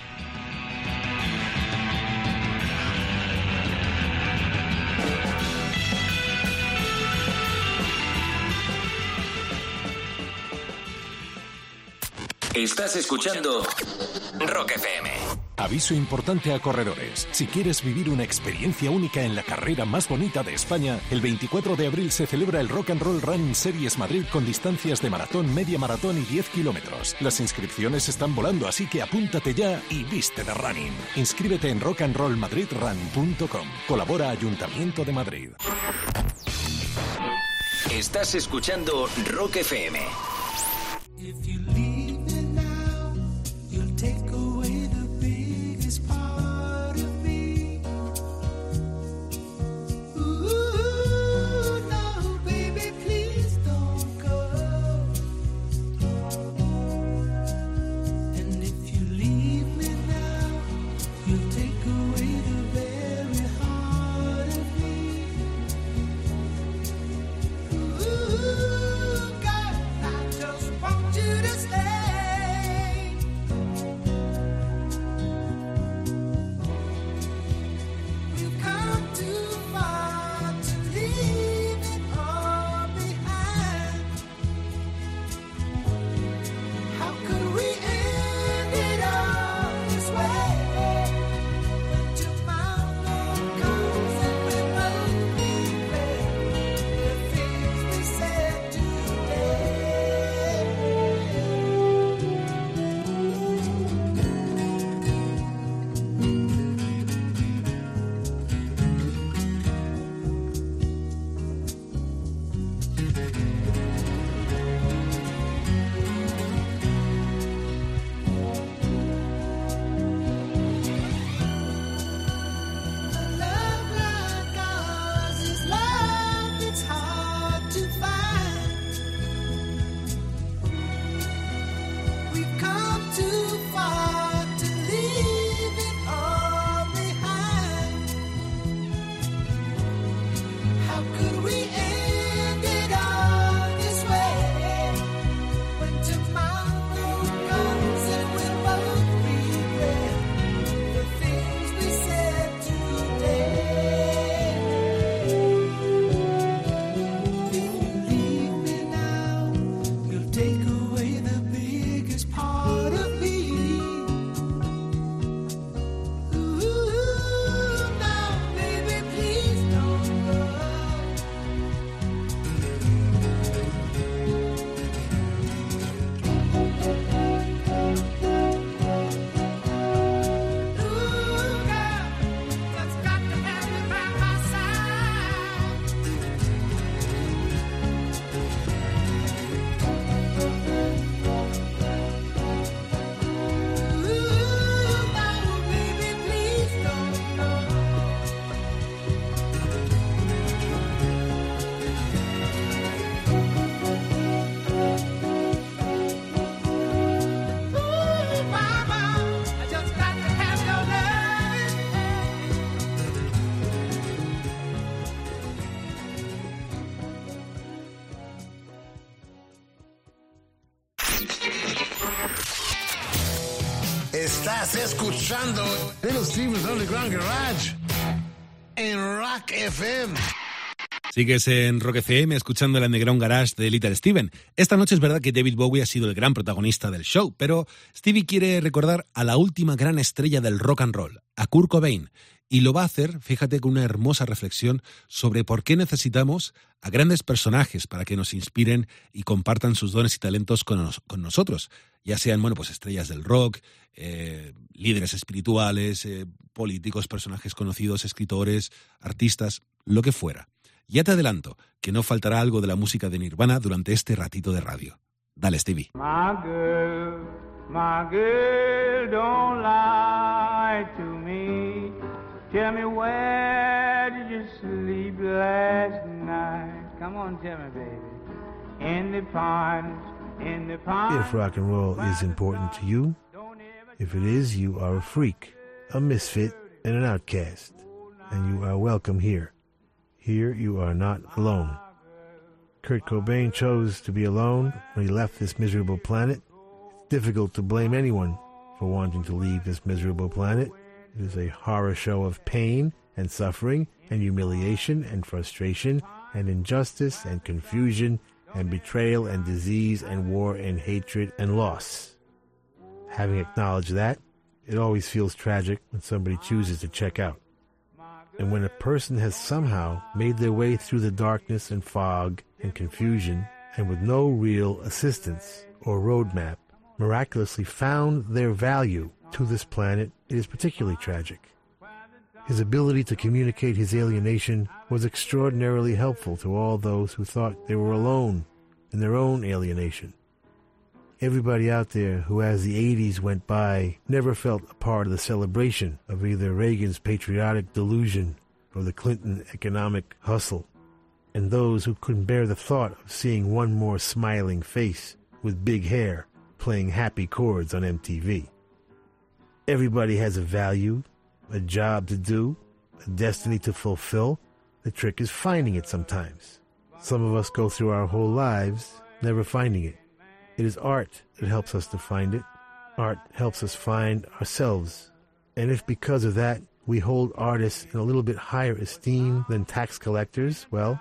Estás escuchando Rock FM. Aviso importante a corredores. Si quieres vivir una experiencia única en la carrera más bonita de España, el 24 de abril se celebra el Rock and Roll Run Series Madrid con distancias de maratón, media maratón y 10 kilómetros. Las inscripciones están volando, así que apúntate ya y viste de running. Inscríbete en rockandrollmadridrun.com. Colabora Ayuntamiento de Madrid. Estás escuchando Rock FM. Estás escuchando Little Steven's Underground Garage en Rock FM. Sigues en Rock FM escuchando el Underground Garage de Little Steven. Esta noche es verdad que David Bowie ha sido el gran protagonista del show, pero Stevie quiere recordar a la última gran estrella del rock and roll, a Kurt Cobain, y lo va a hacer, fíjate, con una hermosa reflexión sobre por qué necesitamos a grandes personajes para que nos inspiren y compartan sus dones y talentos con, nos- con nosotros, ya sean, bueno, pues estrellas del rock, eh, líderes espirituales, eh, políticos, personajes conocidos, escritores, artistas, lo que fuera. Ya te adelanto que no faltará algo de la música de Nirvana durante este ratito de radio. Dale, Stevie. My girl, my girl, don't lie to. Tell me where did you sleep last night? Come on, tell me, baby. In the pines, in the pines. If rock and roll is important to you, if it is, you are a freak, a misfit, and an outcast, and you are welcome here. Here you are not alone. Kurt Cobain chose to be alone when he left this miserable planet. It's difficult to blame anyone for wanting to leave this miserable planet. It is a horror show of pain and suffering and humiliation and frustration and injustice and confusion and betrayal and disease and war and hatred and loss. Having acknowledged that, it always feels tragic when somebody chooses to check out. And when a person has somehow made their way through the darkness and fog and confusion, and with no real assistance or roadmap, miraculously found their value to this planet, it is particularly tragic. His ability to communicate his alienation was extraordinarily helpful to all those who thought they were alone in their own alienation. Everybody out there who, as the 80s went by, never felt a part of the celebration of either Reagan's patriotic delusion or the Clinton economic hustle, and those who couldn't bear the thought of seeing one more smiling face with big hair playing happy chords on MTV. Everybody has a value, a job to do, a destiny to fulfill. The trick is finding it sometimes. Some of us go through our whole lives never finding it. It is art that helps us to find it. Art helps us find ourselves. And if because of that we hold artists in a little bit higher esteem than tax collectors, well,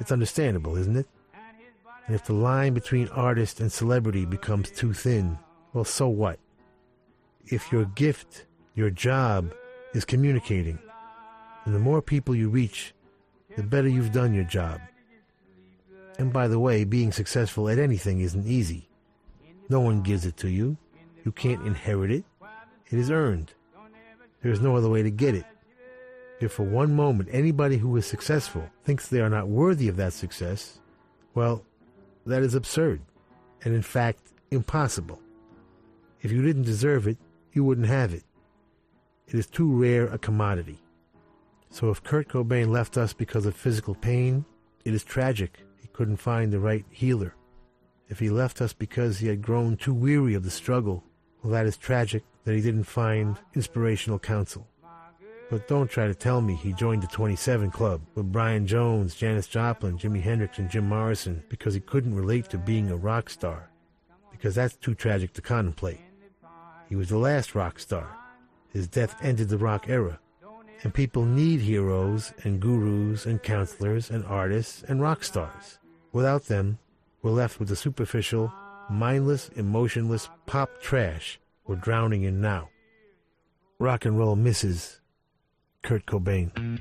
it's understandable, isn't it? And if the line between artist and celebrity becomes too thin, well, so what? If your gift, your job, is communicating, and the more people you reach, the better you've done your job. And by the way, being successful at anything isn't easy. No one gives it to you. You can't inherit it. It is earned. There is no other way to get it. If for one moment anybody who is successful thinks they are not worthy of that success, well, that is absurd, and in fact, impossible. If you didn't deserve it, you wouldn't have it. It is too rare a commodity. So if Kurt Cobain left us because of physical pain, it is tragic he couldn't find the right healer. If he left us because he had grown too weary of the struggle, well, that is tragic that he didn't find inspirational counsel. But don't try to tell me he joined the 27 Club with Brian Jones, Janis Joplin, Jimi Hendrix, and Jim Morrison because he couldn't relate to being a rock star. Because that's too tragic to contemplate. He was the last rock star. His death ended the rock era. And people need heroes and gurus and counselors and artists and rock stars. Without them, we're left with the superficial, mindless, emotionless pop trash we're drowning in now. Rock and roll misses Kurt Cobain.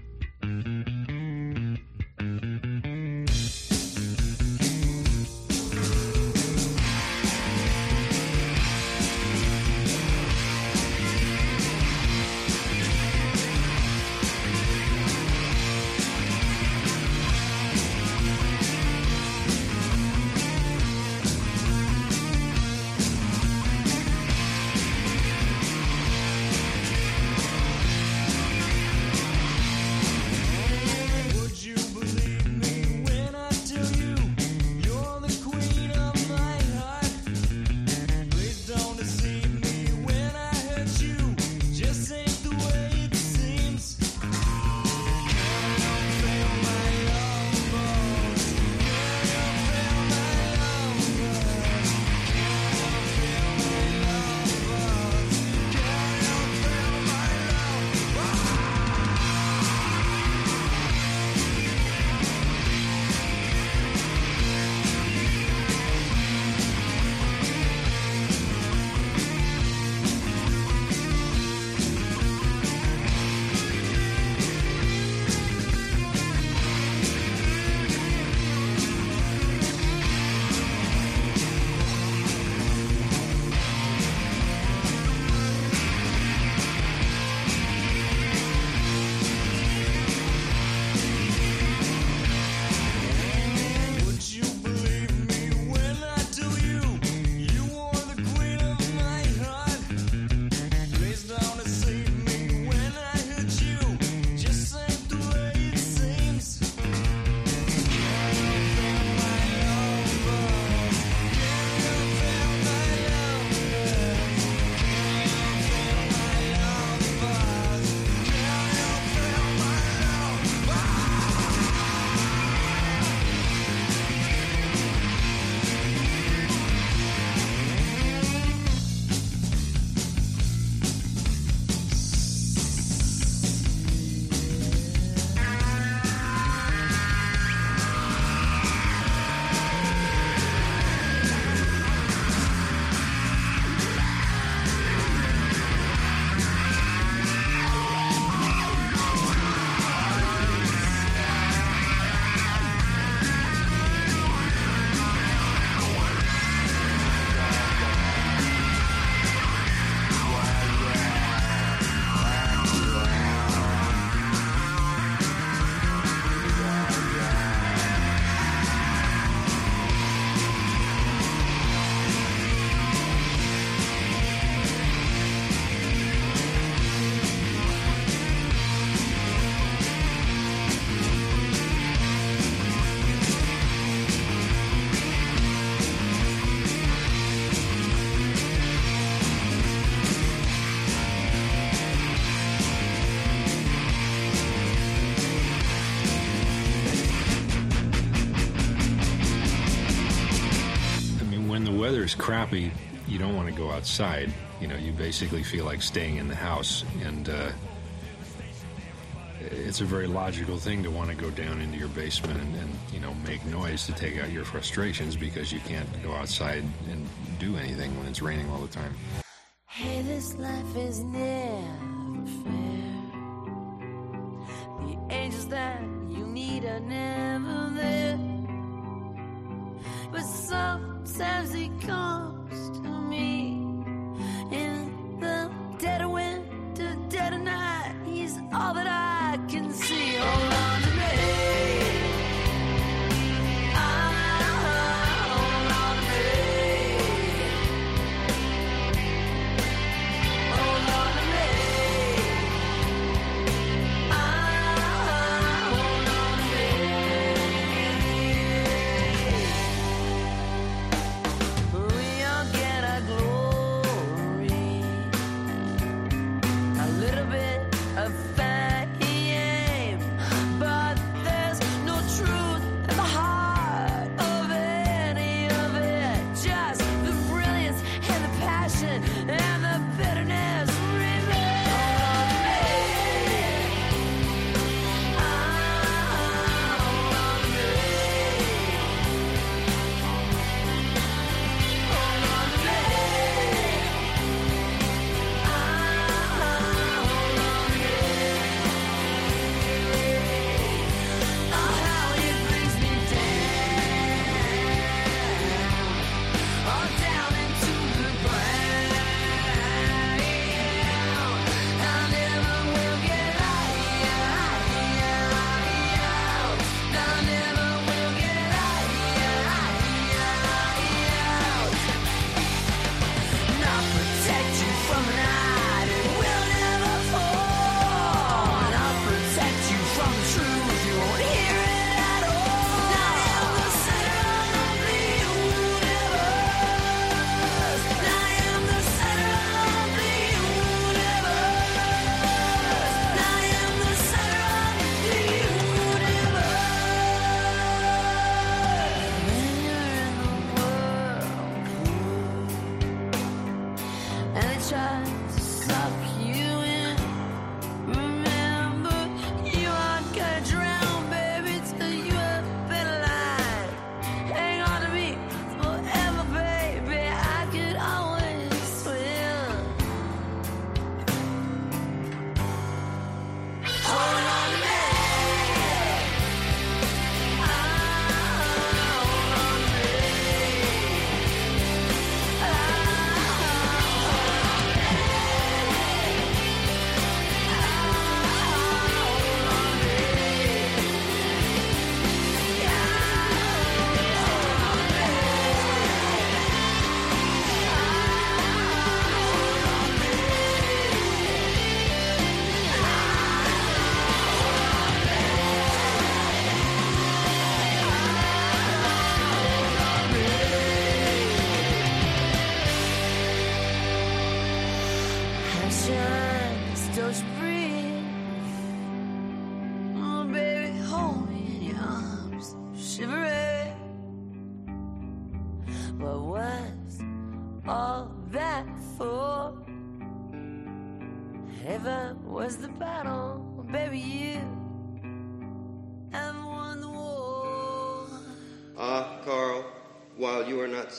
Is crappy, you don't want to go outside. You know, you basically feel like staying in the house, and uh, it's a very logical thing to want to go down into your basement and, and you know make noise to take out your frustrations because you can't go outside and do anything when it's raining all the time. Hey, this life is never fair.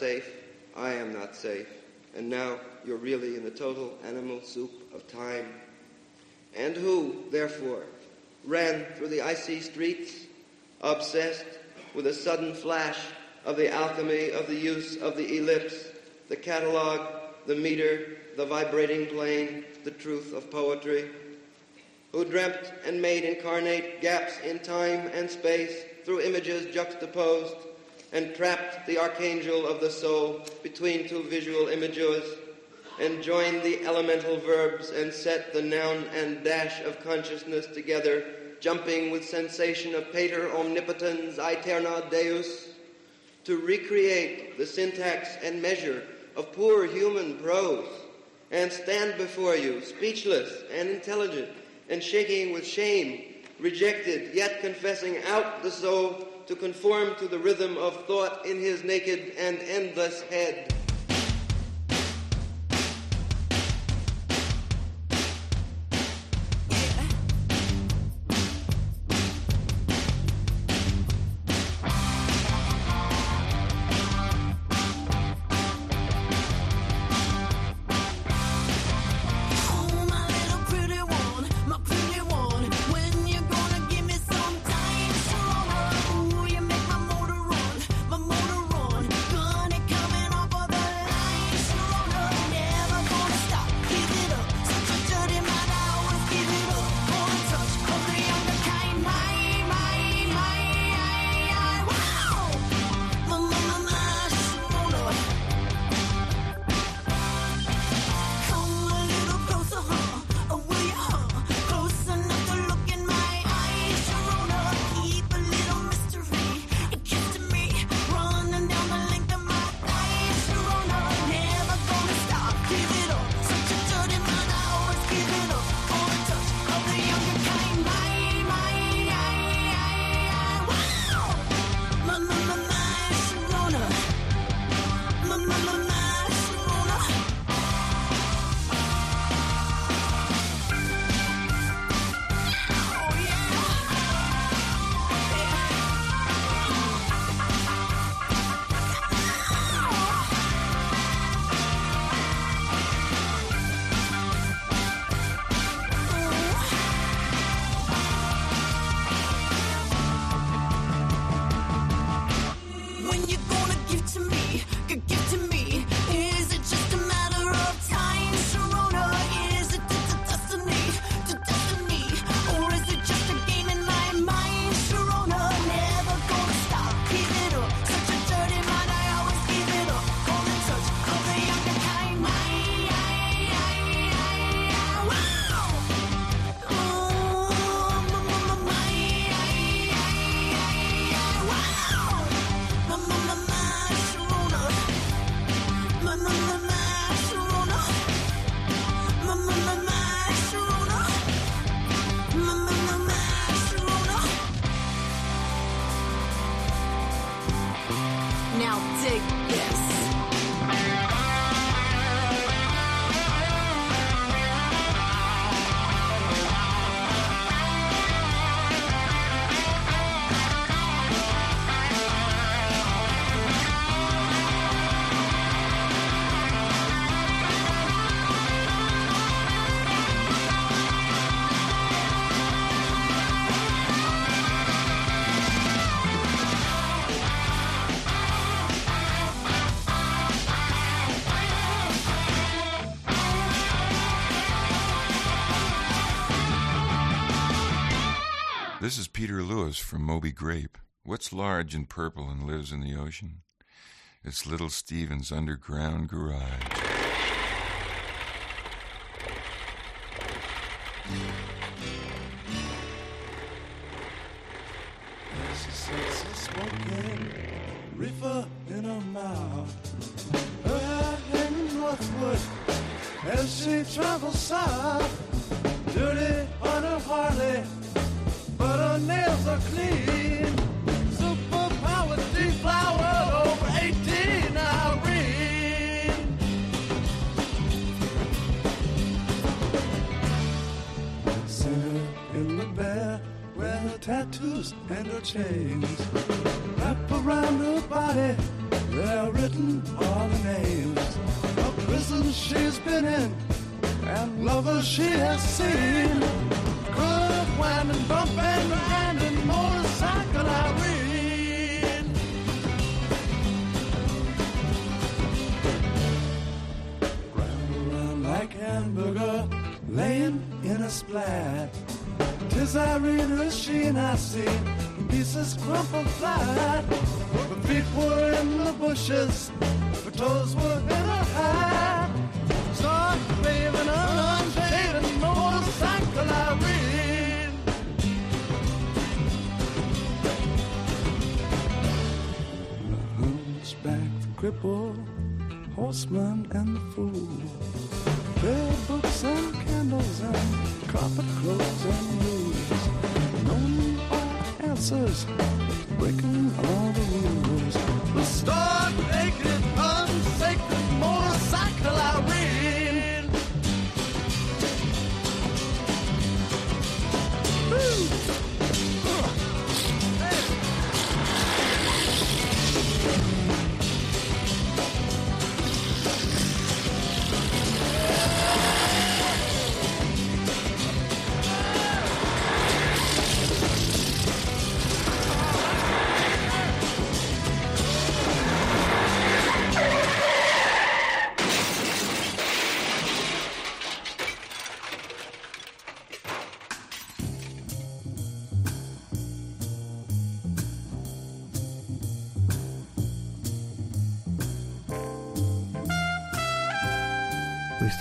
Safe, I am not safe. And now you're really in the total animal soup of time. And who, therefore, ran through the icy streets, obsessed with a sudden flash of the alchemy of the use of the ellipse, the catalog, the meter, the vibrating plane, the truth of poetry? Who dreamt and made incarnate gaps in time and space through images juxtaposed and trapped the archangel of the soul between two visual images and joined the elemental verbs and set the noun and dash of consciousness together, jumping with sensation of pater omnipotens aeterna deus, to recreate the syntax and measure of poor human prose, and stand before you, speechless and intelligent, and shaking with shame, rejected, yet confessing out the soul to conform to the rhythm of thought in his naked and endless head. Peter Lewis from Moby Grape. What's large and purple and lives in the ocean? It's Little Steven's underground garage.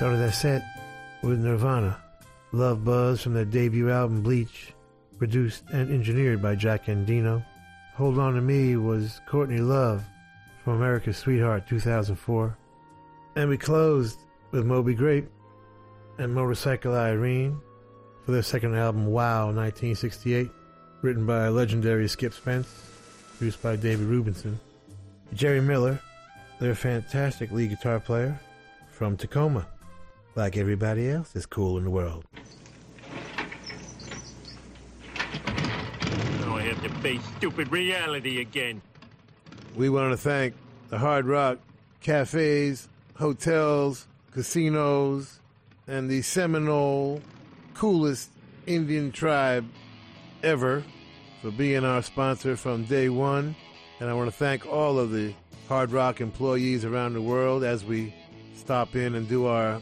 Started that set with Nirvana, Love Buzz from their debut album Bleach, produced and engineered by Jack Endino. Hold On to Me was Courtney Love from America's Sweetheart 2004. And we closed with Moby Grape and Motorcycle Irene for their second album Wow 1968, written by legendary Skip Spence, produced by David Rubinson. Jerry Miller, their fantastic lead guitar player from Tacoma, like everybody else is cool in the world. Now I have to face stupid reality again. We want to thank the Hard Rock cafes, hotels, casinos, and the Seminole coolest Indian tribe ever for being our sponsor from day one. And I want to thank all of the Hard Rock employees around the world as we stop in and do our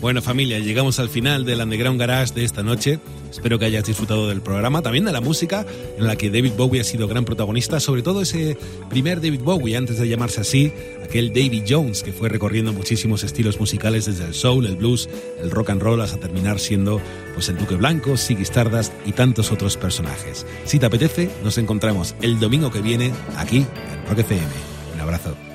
Bueno familia, llegamos al final del Underground Garage de esta noche. Espero que hayas disfrutado del programa, también de la música, en la que David Bowie ha sido gran protagonista, sobre todo ese primer David Bowie, antes de llamarse así, aquel David Jones, que fue recorriendo muchísimos estilos musicales desde el soul, el blues, el rock and roll, hasta terminar siendo pues el Duque Blanco, Ziggy Stardust y tantos otros personajes. Si te apetece, nos encontramos el domingo que viene aquí en Rock FM. Un abrazo.